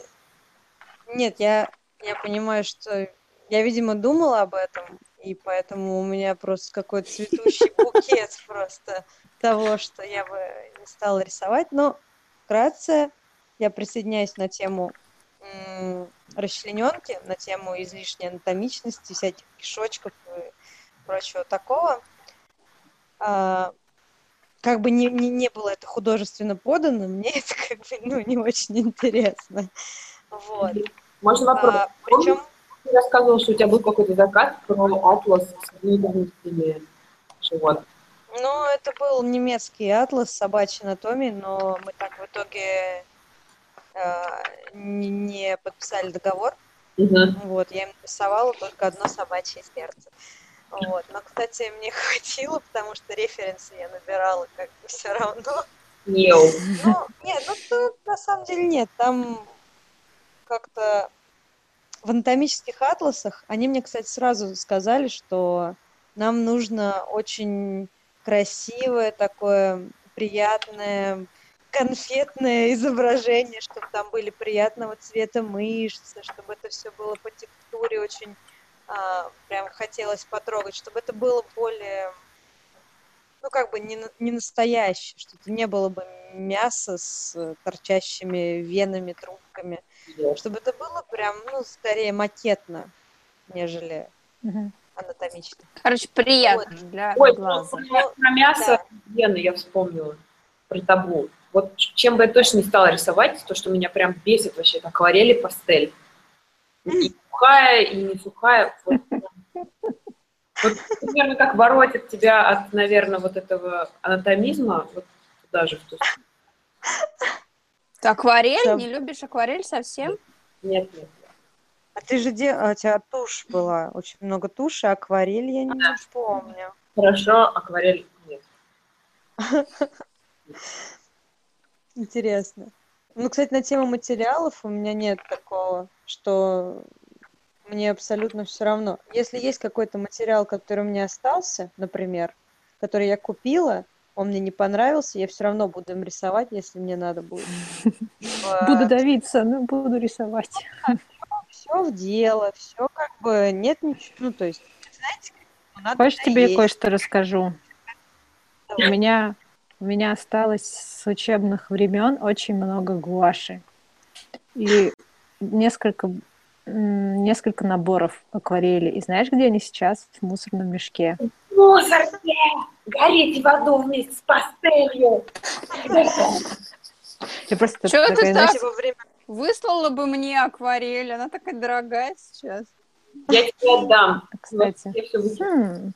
Нет, я, я понимаю, что я, видимо, думала об этом, и поэтому у меня просто какой-то цветущий букет просто того, что я бы не стала рисовать. Но вкратце я присоединяюсь на тему расчлененки, на тему излишней анатомичности, всяких кишочков и прочего такого. А, как бы не, не, не было это художественно подано, мне это как бы ну, не очень интересно. Вот. Можно вопрос? А, причем... Ты рассказывал, что у тебя был какой-то заказ про атлас с внутренностями животных. Ну, это был немецкий атлас собачьей анатомии, но мы так в итоге э, не, подписали договор. Uh-huh. Вот, я им рисовала только одно собачье сердце. Вот. Но, кстати, мне хватило, потому что референсы я набирала как бы все равно. Нет. Ну, нет, ну тут на самом деле нет. Там как-то в анатомических атласах, они мне, кстати, сразу сказали, что нам нужно очень красивое такое приятное конфетное изображение, чтобы там были приятного цвета мышцы, чтобы это все было по текстуре очень а, прям хотелось потрогать, чтобы это было более, ну как бы не, не настоящее, что это не было бы мясо с торчащими венами, трубками, yeah. чтобы это было прям, ну скорее макетно, нежели mm-hmm. Анатомично. Короче, приятно вот. для Ой, глаза. Про, про мясо да. вены я вспомнила, про табу. Вот чем бы я точно не стала рисовать, то, что меня прям бесит вообще, это акварели, пастель. И сухая, и не сухая. Вот, вот примерно как воротит тебя от, наверное, вот этого анатомизма, вот туда же, в ту акварель? Да. Не любишь акварель совсем? Нет, нет. А ты же де... а, у тебя тушь была, очень много туши, акварель я не а, помню. Хорошо, акварель нет. Интересно. Ну, кстати, на тему материалов у меня нет такого, что мне абсолютно все равно. Если есть какой-то материал, который у меня остался, например, который я купила, он мне не понравился, я все равно буду им рисовать, если мне надо будет. Буду давиться, ну буду рисовать. Все в дело, все как бы нет ничего, ну то есть, знаете, Хочешь тебе кое-что расскажу? У меня у меня осталось с учебных времен очень много гуаши. И несколько, несколько наборов акварели. И знаешь, где они сейчас? В мусорном мешке. В мусорке! Горите в аду вместе с пастелью! Я просто Что ты так? Выслала бы мне акварель, она такая дорогая сейчас. Я тебе отдам. Кстати. Хм.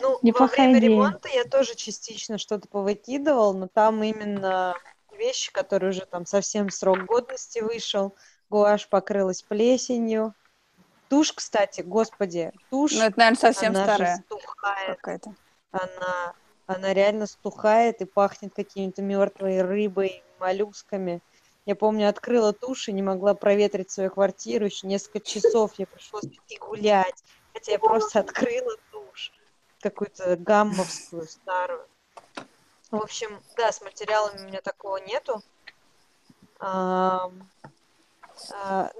Ну, Неплохая во время идея. ремонта я тоже частично что-то повыкидывал, но там именно вещи, которые уже там совсем срок годности вышел. Гуашь покрылась плесенью. Тушь, кстати, господи, тушь. Ну, это, наверное, совсем она старая. Же стухает. Какая-то. Она, она реально стухает и пахнет какими-то мертвой рыбой, моллюсками. Я помню, открыла тушь и не могла проветрить свою квартиру. Еще несколько часов я пришлось идти гулять. Хотя я просто открыла какую-то гаммовскую старую. В общем, да, с материалами у меня такого нету. А, а,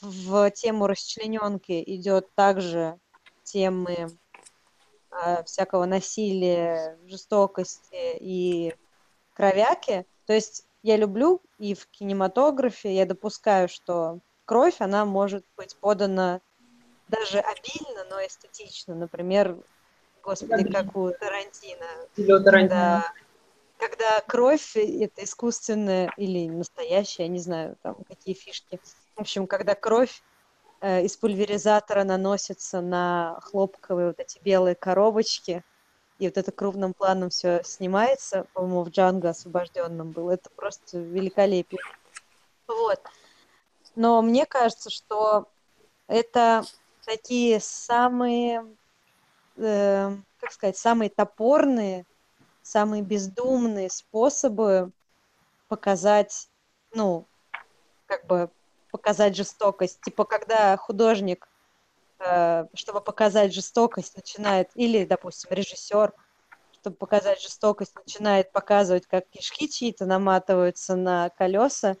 в тему расчлененки идет также темы а, всякого насилия, жестокости и кровяки. То есть я люблю и в кинематографе я допускаю, что кровь, она может быть подана даже обильно, но эстетично. Например, господи, как у Тарантино. Когда, когда кровь это искусственная или настоящая, я не знаю, там какие фишки. В общем, когда кровь э, из пульверизатора наносится на хлопковые вот эти белые коробочки, и вот это крупным планом все снимается, по-моему, в Джанго освобожденном был, это просто великолепие. Вот. Но мне кажется, что это такие самые э, как сказать, самые топорные, самые бездумные способы показать, ну, как бы показать жестокость. Типа, когда художник, э, чтобы показать жестокость, начинает, или, допустим, режиссер, чтобы показать жестокость, начинает показывать, как кишки чьи-то наматываются на колеса,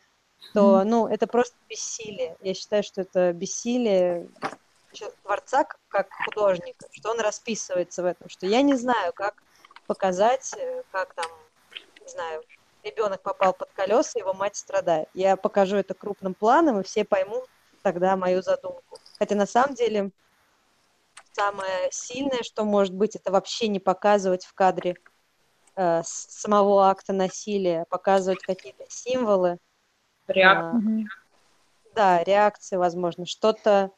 то, mm-hmm. ну, это просто бессилие. Я считаю, что это бессилие творца как художника, что он расписывается в этом, что я не знаю, как показать, э, как там, не знаю, ребенок попал под колеса, его мать страдает. Я покажу это крупным планом, и все поймут тогда мою задумку. Хотя на самом деле самое сильное, что может быть, это вообще не показывать в кадре э, самого акта насилия, показывать какие-то символы. Реакции. А, да, реакции, возможно, что-то,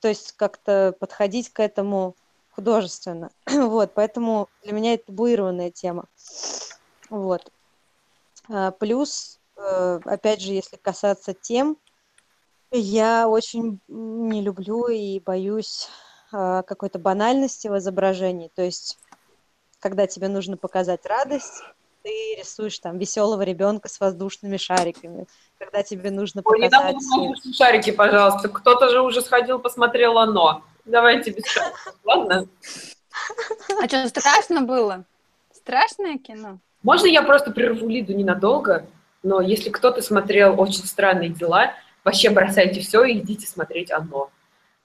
то есть как-то подходить к этому художественно. вот, поэтому для меня это табуированная тема. Вот. А, плюс, э, опять же, если касаться тем, я очень не люблю и боюсь э, какой-то банальности в изображении. То есть, когда тебе нужно показать радость, ты рисуешь там веселого ребенка с воздушными шариками. Когда тебе нужно Ой, показать... не воздушные шарики, пожалуйста. Кто-то же уже сходил, посмотрел оно. Давайте без шариков, ладно? А что, страшно было? Страшное кино? Можно я просто прерву Лиду ненадолго? Но если кто-то смотрел «Очень странные дела», вообще бросайте все и идите смотреть оно.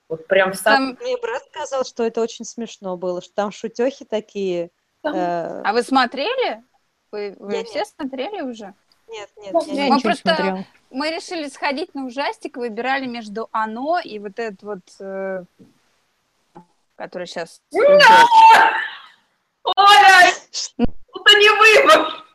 Вот прям сам... Там... Мне брат сказал, что это очень смешно было, что там шутехи такие. Там... Э... А вы смотрели? Вы, вы я все нет. смотрели уже? Нет, нет, я, я мы просто мы решили сходить на ужастик, выбирали между оно и вот этот вот, э, который сейчас. Оля, это не выбор.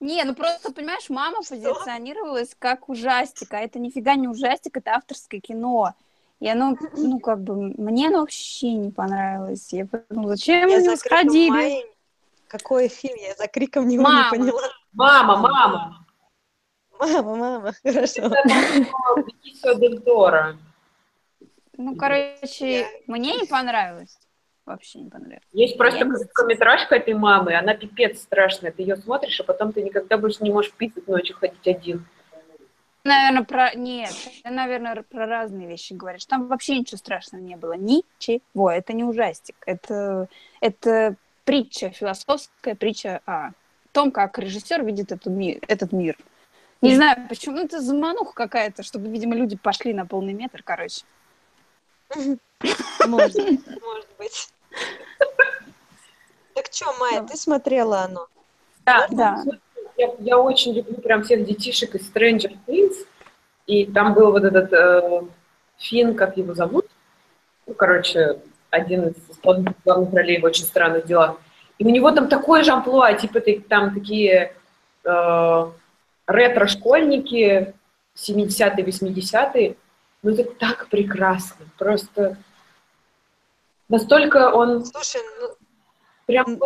Не, ну просто, понимаешь, мама Что? позиционировалась как ужастик, а это нифига не ужастик, это авторское кино. И оно, ну, как бы, мне оно вообще не понравилось. Я подумала, зачем я мы сходили? Май... Какой фильм? Я за криком него мама. не поняла. Мама, мама. Мама, мама, хорошо. Ну, короче, мне не понравилось вообще не понравилось. Есть просто короткометражка этой мамы, она пипец страшная. Ты ее смотришь, а потом ты никогда больше не можешь писать ночью ходить один. Наверное, про... Нет, ты, наверное, про разные вещи говоришь. Там вообще ничего страшного не было. Ничего. Это не ужастик. Это, это притча, философская притча о том, как режиссер видит этот мир. Этот мир. Не знаю, почему. Ну, это замануха какая-то, чтобы, видимо, люди пошли на полный метр, короче. Может, может быть. Так что, Майя, ты смотрела оно? Да, да. Я, я очень люблю прям всех детишек из Stranger Things. И там был вот этот э, Финн, как его зовут? Ну, короче, один из главных ролей в «Очень странных делах». И у него там такое же амплуа, типа там такие э, ретро-школьники 70-е, 80-е. Ну, это так прекрасно. Просто Настолько он... Слушай, ну... Прям...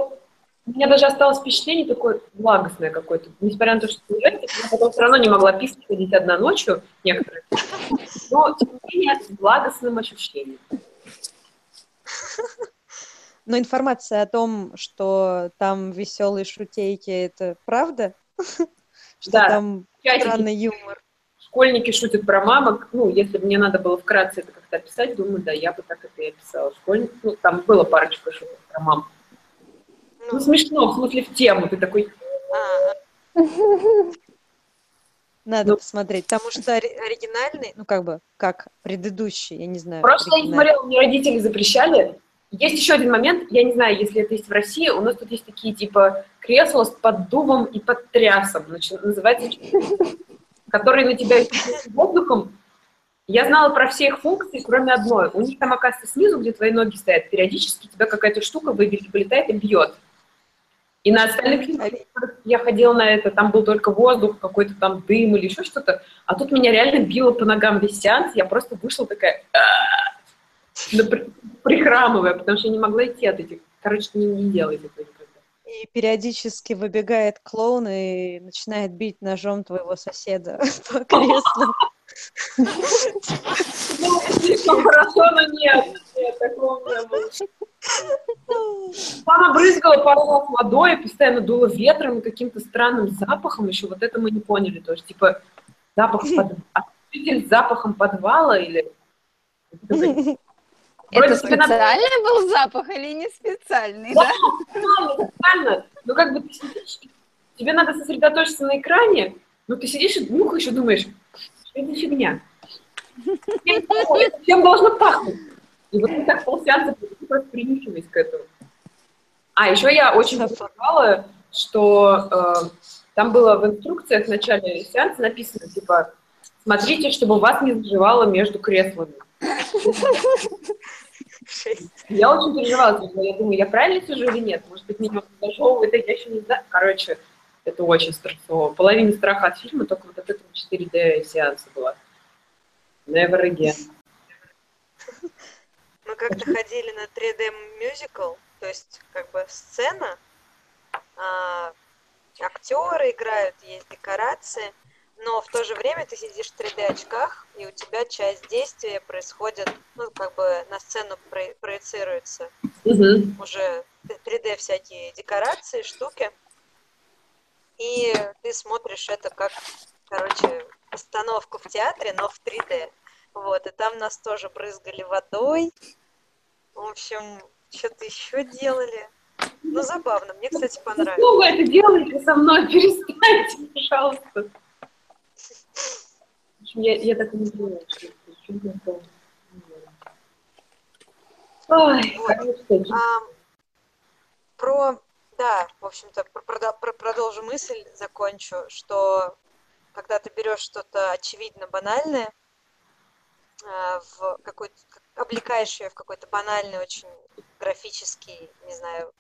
У меня даже осталось впечатление такое благостное какое-то. Несмотря на то, что я потом все равно не могла писать, ходить одна ночью, некоторые. Но, тем не менее, с благостным ощущением. Но информация о том, что там веселые шутейки, это правда? Что да. там странный юмор? Школьники шутят про мамок. Ну, если бы мне надо было вкратце это как-то описать, думаю, да, я бы так это и описала. Школьник, ну, там было парочка шуток про маму. Ну, ну, смешно, в смысле, в тему. Ты такой... Надо ну, посмотреть, потому что оригинальный, ну, как бы, как предыдущий, я не знаю. Просто я не смотрела, мне родители запрещали. Есть еще один момент, я не знаю, если это есть в России, у нас тут есть такие, типа, кресла с поддувом и под трясом, называется которые на тебя воздухом. Я знала про все их функции, кроме одной. У них там, оказывается, снизу, где твои ноги стоят, периодически тебя какая-то штука вылетает и бьет. И на остальных я ходила на это, там был только воздух, какой-то там дым или еще что-то, а тут меня реально било по ногам весь сеанс, я просто вышла такая, прихрамывая, потому что я не могла идти от этих. Короче, не, не делайте этого и периодически выбегает клоун и начинает бить ножом твоего соседа по креслу. Ну, хорошо, но нет. Нет, такого не было. Мама брызгала пару раз водой, постоянно дуло ветром и каким-то странным запахом. Еще вот это мы не поняли тоже. Типа запах под... с запахом подвала или... Это специальный был запах или не специальный, да? Специально. Ну, как бы ты сидишь, тебе надо сосредоточиться на экране, но ты сидишь и нюхаешь и думаешь, это фигня? Чем должно пахнуть? И вот так полсеанса просто принюхиваясь к этому. А, еще я очень попала, что э, там было в инструкциях в начале сеанса написано, типа, смотрите, чтобы вас не заживало между креслами. 6. Я очень переживала, я думаю, я правильно сижу или нет? Может быть, меня это я еще не знаю. Короче, это очень стрессово. Половина страха от фильма только вот от этого 4D сеанса была. Never again. Мы как-то ходили на 3D мюзикл, то есть как бы сцена, а, актеры играют, есть декорации, но в то же время ты сидишь в 3D очках, и у тебя часть действия происходит, ну, как бы на сцену про- проецируется Угу. уже 3D всякие декорации, штуки, и ты смотришь это как, короче, постановку в театре, но в 3D. Вот, и там нас тоже брызгали водой. В общем, что-то еще делали. Ну, забавно. Мне, кстати, понравилось. Что вы это делаете со мной? Перестаньте, пожалуйста. Я, я так и не было? Ой, Вот. А, про, да, в общем-то, продолжу мысль, закончу, что когда ты берешь что-то очевидно банальное, а, в какой-то, облекаешь ее в какой-то банальный, очень графический, не знаю,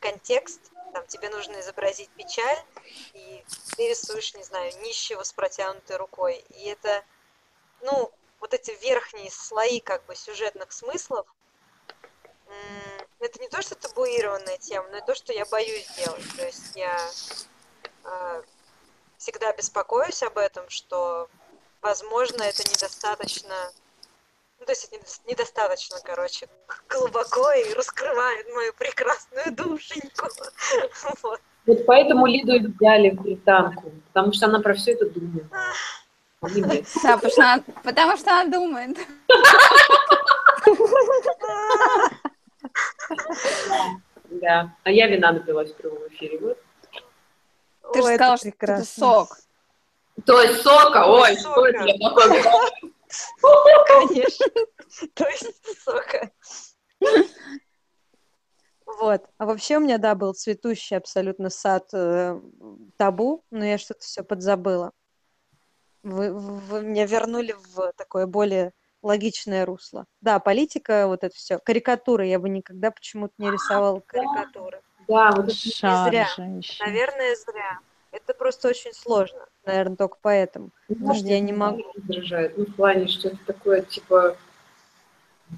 контекст, там тебе нужно изобразить печаль, и ты рисуешь, не знаю, нищего с протянутой рукой. И это, ну, вот эти верхние слои как бы сюжетных смыслов, это не то, что табуированная тема, но и то, что я боюсь делать. То есть я э, всегда беспокоюсь об этом, что, возможно, это недостаточно, ну, то есть это недос- недостаточно, короче, глубоко и раскрывает мою прекрасную душеньку. Вот. Вот поэтому Лиду и взяли в британку, потому что она про все это думает. Да, потому что она, потому что она думает. Да. А я вина напилась в прямом эфире. Вот. Ты же сказала, что это сок. То есть сока, ой, Сока. что это я говорю? Конечно. То есть сока. Вот. А вообще у меня, да, был цветущий абсолютно сад э, табу, но я что-то все подзабыла. Вы, вы меня вернули в такое более логичное русло. Да, политика, вот это все. Карикатуры. Я бы никогда почему-то не рисовала карикатуры. Да, вот это Шар зря. женщин. Наверное, зря. Это просто очень сложно. Наверное, только поэтому. Потому что я не могу. раздражает. Ну, в плане, что это такое, типа...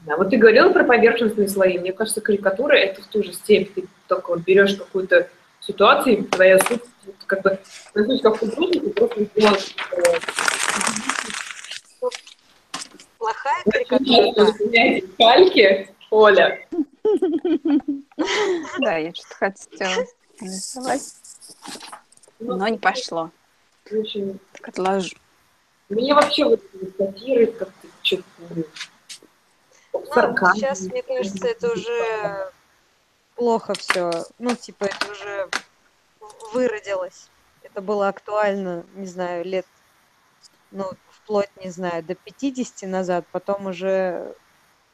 Да, вот ты говорила про поверхностные слои. Мне кажется, карикатура — это в ту же степень. Ты только вот берешь какую-то ситуацию, и твоя суть, как бы, как художник, ты просто сделаешь... Плохая карикатура, кальки, Оля. Да, я что-то хотела нарисовать, но не пошло. Так отложу. Мне вообще вот сатиры как-то что-то... ну, Ну, сейчас, мне кажется, это уже плохо все. Ну, типа, это уже выродилось. Это было актуально, не знаю, лет, ну, вплоть, не знаю, до 50 назад. Потом уже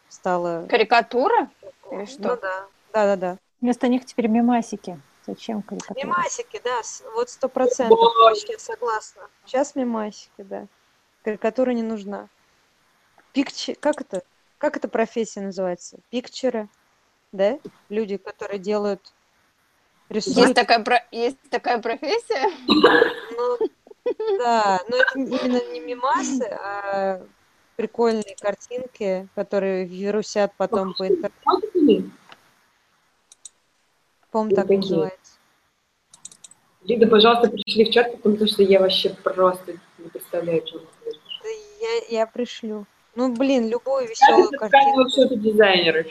стало... Карикатура? Или что? Ну, да. Да-да-да. Вместо них теперь мемасики. Зачем карикатуры? Мемасики, да, вот сто процентов. Вообще согласна. Сейчас мемасики, да. Карикатура не нужна. Пикчи... Как это? Как эта профессия называется? Пикчеры, да? Люди, которые делают... Есть Рисуют. такая, про- есть такая профессия? Ну, да, но это именно не мемасы, а прикольные картинки, которые вирусят потом по интернету. По-моему, так называется. Лида, пожалуйста, пришли в чат, потому что я вообще просто не представляю, что Да я, я пришлю. Ну, блин, любую веселую это картинку. вообще это дизайнеры.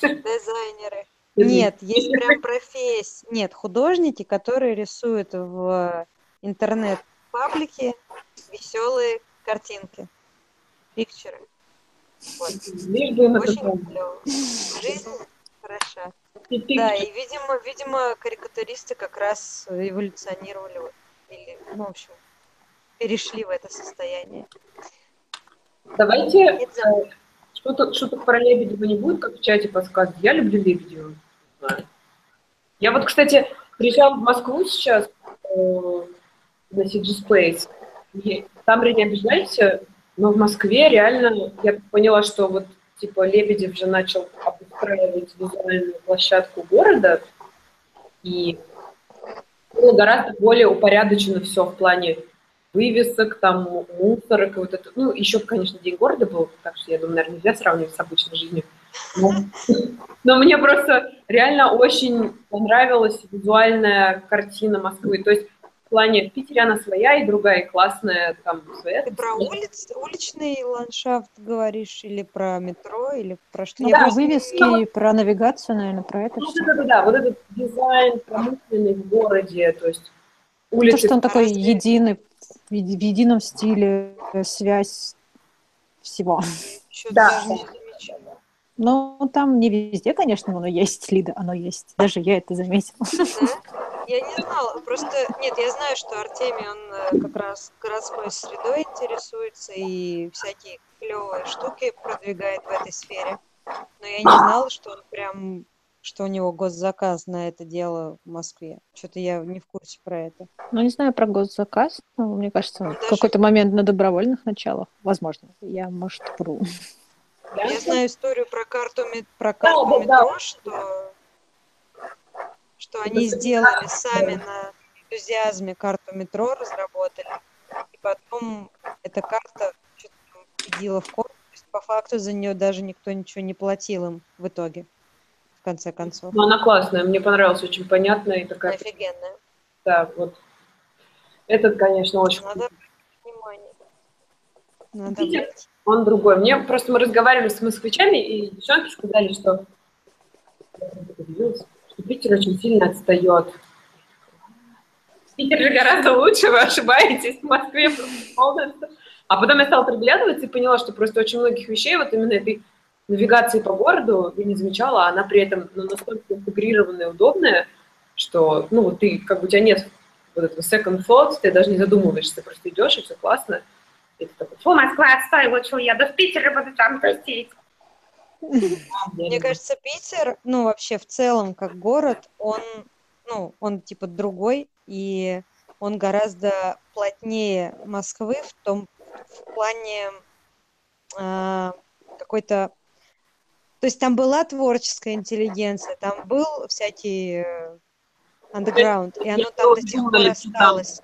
Дизайнеры. Нет, есть прям профессия. Нет, художники, которые рисуют в интернет-паблике веселые картинки. Пикчеры. Вот. Лишь бы Очень клево. Жизнь хороша. Да, и, видимо, видимо, карикатуристы как раз эволюционировали, или, ну, в общем, перешли в это состояние. Давайте за- что-то шуток про Лебедева не будет, как в чате подсказывать. Я люблю Лебедева. Я вот, кстати, приезжала в Москву сейчас э, на CG Space. И там, не обижайся, но в Москве реально я поняла, что вот типа Лебедев же начал обустраивать визуальную площадку города, и было гораздо более упорядочено все в плане вывесок, там, мусорок, и вот это, ну, еще, конечно, День города был, так что, я думаю, наверное, нельзя сравнивать с обычной жизнью. Но, но мне просто реально очень понравилась визуальная картина Москвы. То есть плане в Питере она своя и другая, и классная там своя. Ты про улиц, уличный ландшафт говоришь, или про метро, или про что? Ну, Я про вывески, про навигацию, наверное, про это Ну, все. вот это, да, вот этот дизайн промышленный в городе, то есть То, улицы. что он такой единый, в еди- в едином стиле, связь всего. Чё-то Да. даже Но там не везде, конечно, оно есть, Лида, оно есть. Даже я это заметила. Я не знала, просто, нет, я знаю, что Артемий, он э, как раз городской средой интересуется и всякие клевые штуки продвигает в этой сфере. Но я не знала, что он прям, что у него госзаказ на это дело в Москве. Что-то я не в курсе про это. Ну, не знаю про госзаказ, но мне кажется, он в Даже- какой-то момент на добровольных началах. Возможно. Я, может, вру. Да? Я знаю историю про карту, про Да, карту да, да. метро, что, что они сделали сами на энтузиазме карту метро, разработали. И потом эта карта победила в есть По факту за нее даже никто ничего не платил им в итоге, в конце концов. Ну, она классная, мне понравилась, очень понятная и такая, Офигенная. да, вот. Этот, конечно, очень Надо. Надо Питер? обратить. Он другой. Мне просто мы разговаривали с москвичами, и девчонки сказали, что, что Питер очень сильно отстает. Питер же гораздо лучше, вы ошибаетесь, в Москве полностью. А потом я стала приглядываться и поняла, что просто очень многих вещей, вот именно этой навигации по городу, я не замечала, а она при этом ну, настолько интегрированная и удобная, что, ну, вот ты, как бы у тебя нет вот этого second thought, ты даже не задумываешься, ты просто идешь, и все классно. И ты такой, фу, Москва, отстой, лучше уеду в Питер и буду там тусить. Мне кажется, Питер, ну, вообще в целом, как город, он, ну, он типа другой, и он гораздо плотнее Москвы в том, в плане а, какой-то... То есть там была творческая интеллигенция, там был всякий э, андеграунд, и оно там до сих пор осталось.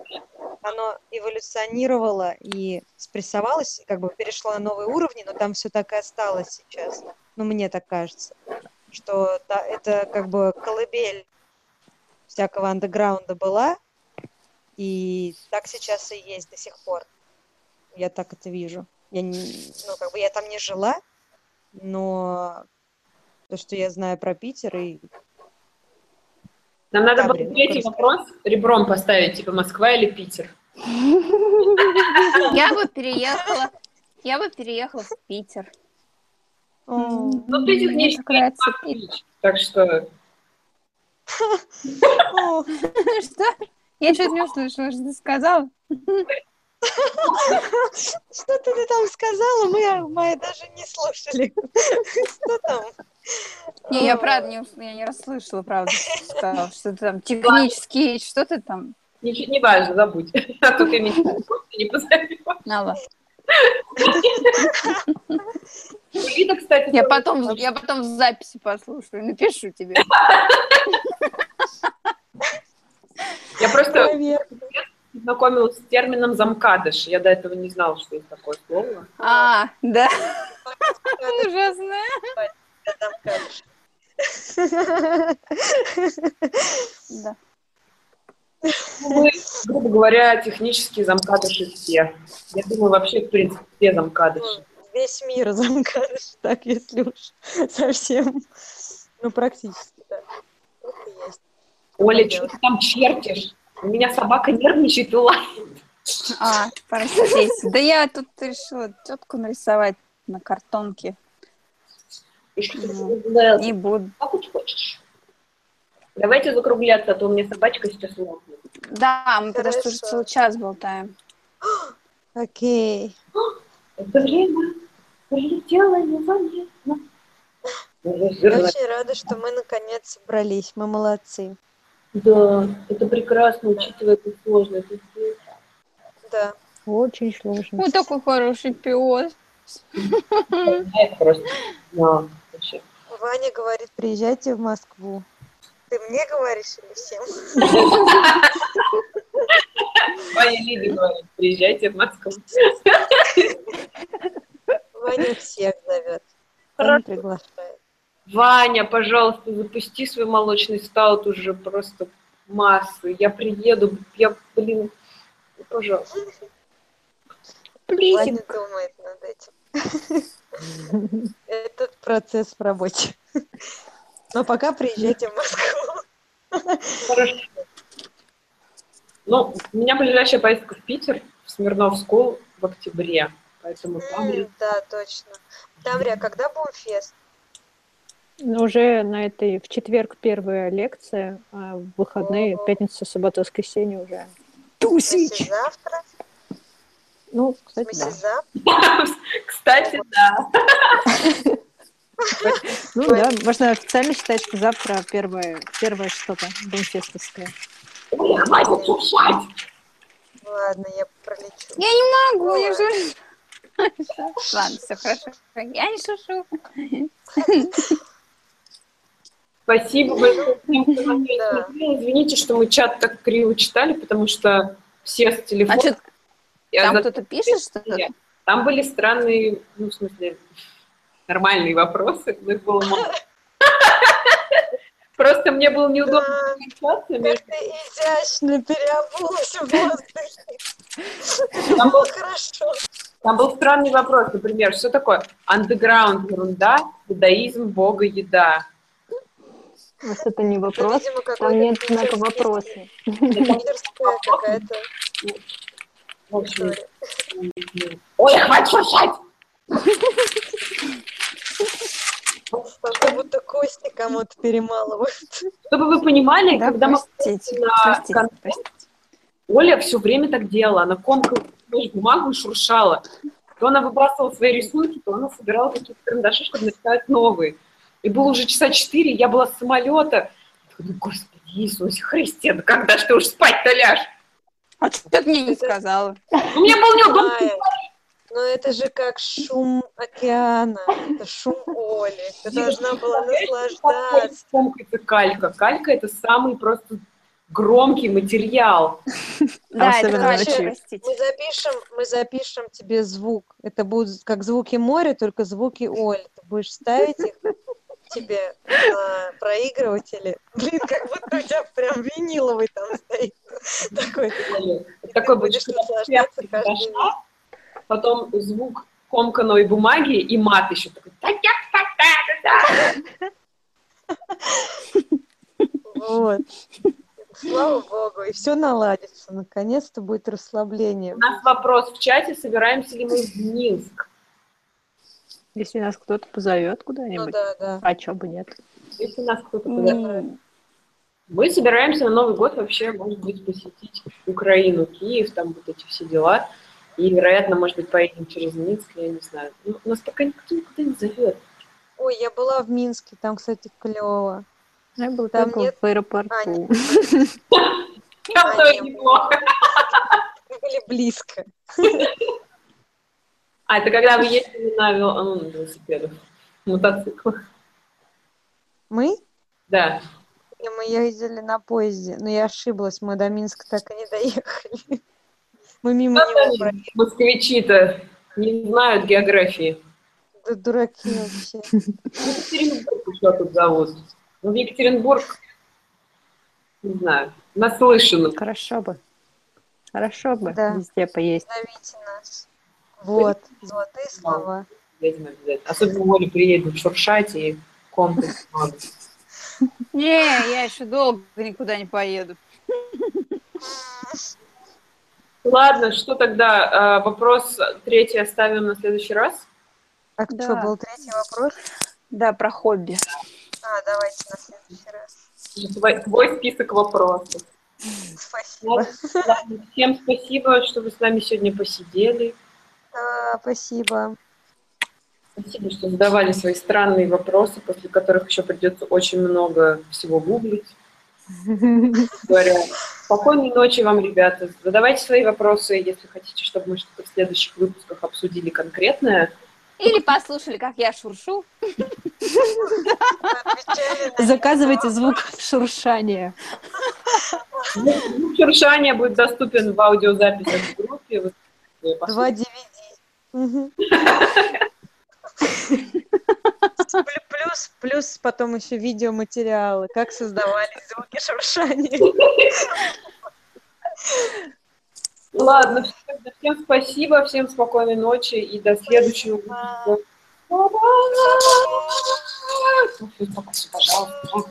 Оно эволюционировало и спрессовалось, как бы перешло на новые уровни, но там все так и осталось сейчас. Ну, мне так кажется, что та- это как бы колыбель всякого андеграунда была, и так сейчас и есть до сих пор. Я так это вижу. Я не, ну, как бы я там не жила, но то, что я знаю про Питер, и Нам надо Да, было ну, третий вопрос ребром поставить, типа Москва или Питер. Я бы переехала, я бы переехала в Питер. Ну, ты технически так нравится не Питер. так что Что? Я что-то не услышала, что ты сказала. что-то ты там сказала, мы, мы даже не слушали. Что там? Не, я правда не, я не расслышала, правда, что. Что ты там технический, что ты там? Ничего не важно, забудь. А то ты меня не позовешь. Нала. Лида, кстати, Я потом, я потом в записи послушаю, напишу тебе. Я просто проверка. знакомилась с термином замкадыш. Я до этого не знала, что есть такое слово. А, да, ужасно. Да. Ну, Мы, грубо говоря, технические замкадыши все. Я думаю, вообще, в принципе, все замкадыши. Весь мир замкадыш, так, если уж совсем. Ну, практически, да. Оля, что ты там чертишь? У меня собака нервничает и лает. А, простите. Да я тут решила тетку нарисовать на картонке. И что ты Ну? Не буду. Как хочешь? Давайте закругляться, а то у меня собачка сейчас лопнет. Да, мы потому что уже Хорошо. целый час болтаем. Окей. Это время прилетело незаметно. Очень рада, что мы наконец собрались. Мы молодцы. Да, это прекрасно, учитывая, как сложно это сделать. Да. Очень сложно. Ой, такой хороший пес. вопрос. Ваня говорит, приезжайте в Москву. Ты мне говоришь или всем? Ваня Лида говорит, приезжайте в Москву. Ваня всех зовет. Ваня приглашает. Ваня, пожалуйста, запусти свой молочный стаут уже просто массы. Я приеду, я, блин, пожалуйста. Ваня думает над этим. Этот процесс в работе. Но пока приезжайте в Москву. Хорошо. Ну, у меня ближайшая поездка в Питер, в Смирнов в октябре. Поэтому там... Mm, да, точно. Тамрия, когда Бумфест? Ну, уже на этой, в четверг первая лекция, а в выходные, О-о-о. пятница, суббота, воскресенье уже тусич. завтра? Ну, кстати, да. Кстати, да. Ну да, можно официально считать, что завтра первое, первое что-то бомфестовское. Хватит шуршать! Ладно, я пролечу. Я не могу, я же... Ладно, все хорошо. Я не шушу. Спасибо большое Извините, что мы чат так криво читали, потому что все с телефона... А что, там кто-то пишет что-то? Там были странные, ну, в смысле, нормальные вопросы, но их было мало. Просто мне было неудобно общаться. Как ты изящно переобулась в воздухе. Там был хорошо. Там был странный вопрос, например, что такое андеграунд ерунда, иудаизм, бога, еда. У нас это не вопрос, Видимо, там нет знака вопроса. какая-то в общем, Ой, хватит шуршать! Как будто кости кому-то перемалывают. Чтобы вы понимали, да, когда простите, мы на простите, кон... простите. Оля все время так делала. Она комкала бумагу и шуршала. То она выбрасывала свои рисунки, то она собирала какие-то карандаши, чтобы написать новые. И было уже часа четыре, я была с самолета. думаю, Господи Иисусе Христе, да когда ж ты уж спать-то ляжь? А что ты мне не сказала? Мне было неудобно. Но это же как шум океана, это шум Оли. Ты должна была наслаждаться. Это калька. Калька – это самый просто громкий материал. Да, это короче, мы запишем, мы запишем тебе звук. Это будут как звуки моря, только звуки Оли. Ты будешь ставить их тебе на проигрыватели. Блин, как будто у тебя прям виниловый там стоит. Такой. Такой будешь наслаждаться каждый Потом звук комканой бумаги и мат еще такой. Вот. Слава богу, и все наладится. Наконец-то будет расслабление. У нас вопрос в чате, собираемся ли мы в Минск. Если нас кто-то позовет куда-нибудь. Ну, да, да. А чё бы нет? Если нас кто-то позовет. Мы собираемся на Новый год вообще, может быть, посетить Украину, Киев, там вот эти все дела. И, вероятно, может быть, поедем через Минск, я не знаю. Ну, нас пока никто никуда не зовет. Ой, я была в Минске, там, кстати, клево. Я была там нет... в аэропорту. А, там тоже неплохо. Мы были близко. А, это когда вы ездили на, ну, на велосипедах, мотоциклах? Мы? Да. И мы ездили на поезде, но я ошиблась, мы до Минска так и не доехали. Мы мимо него проехали. Москвичи-то не знают географии. Да дураки вообще. Екатеринбург еще тут зовут. Ну, в Екатеринбург, не знаю, наслышано. Хорошо бы. Хорошо бы да. везде поесть. Зовите нас. Вот, золотые слова. Едем обязательно. Особенно Оля приедет шуршать и комплекс Не, я еще долго никуда не поеду. Ладно, что тогда? А, вопрос третий оставим на следующий раз? А да. что, был третий вопрос? Да, про хобби. А, давайте на следующий раз. Твой, твой список вопросов. Спасибо. Ладно, всем спасибо, что вы с нами сегодня посидели. Да, спасибо. Спасибо, что задавали свои странные вопросы, после которых еще придется очень много всего гуглить. Говоря, спокойной ночи вам, ребята. Задавайте свои вопросы, если хотите, чтобы мы что-то в следующих выпусках обсудили конкретное. Или послушали, как я шуршу. Заказывайте звук шуршания. Звук шуршания будет доступен в аудиозаписи в группе. Два DVD. Плюс, плюс потом еще видеоматериалы, как создавались звуки шуршания. Ладно, всем спасибо, всем спокойной ночи и до следующего. Пожалуйста.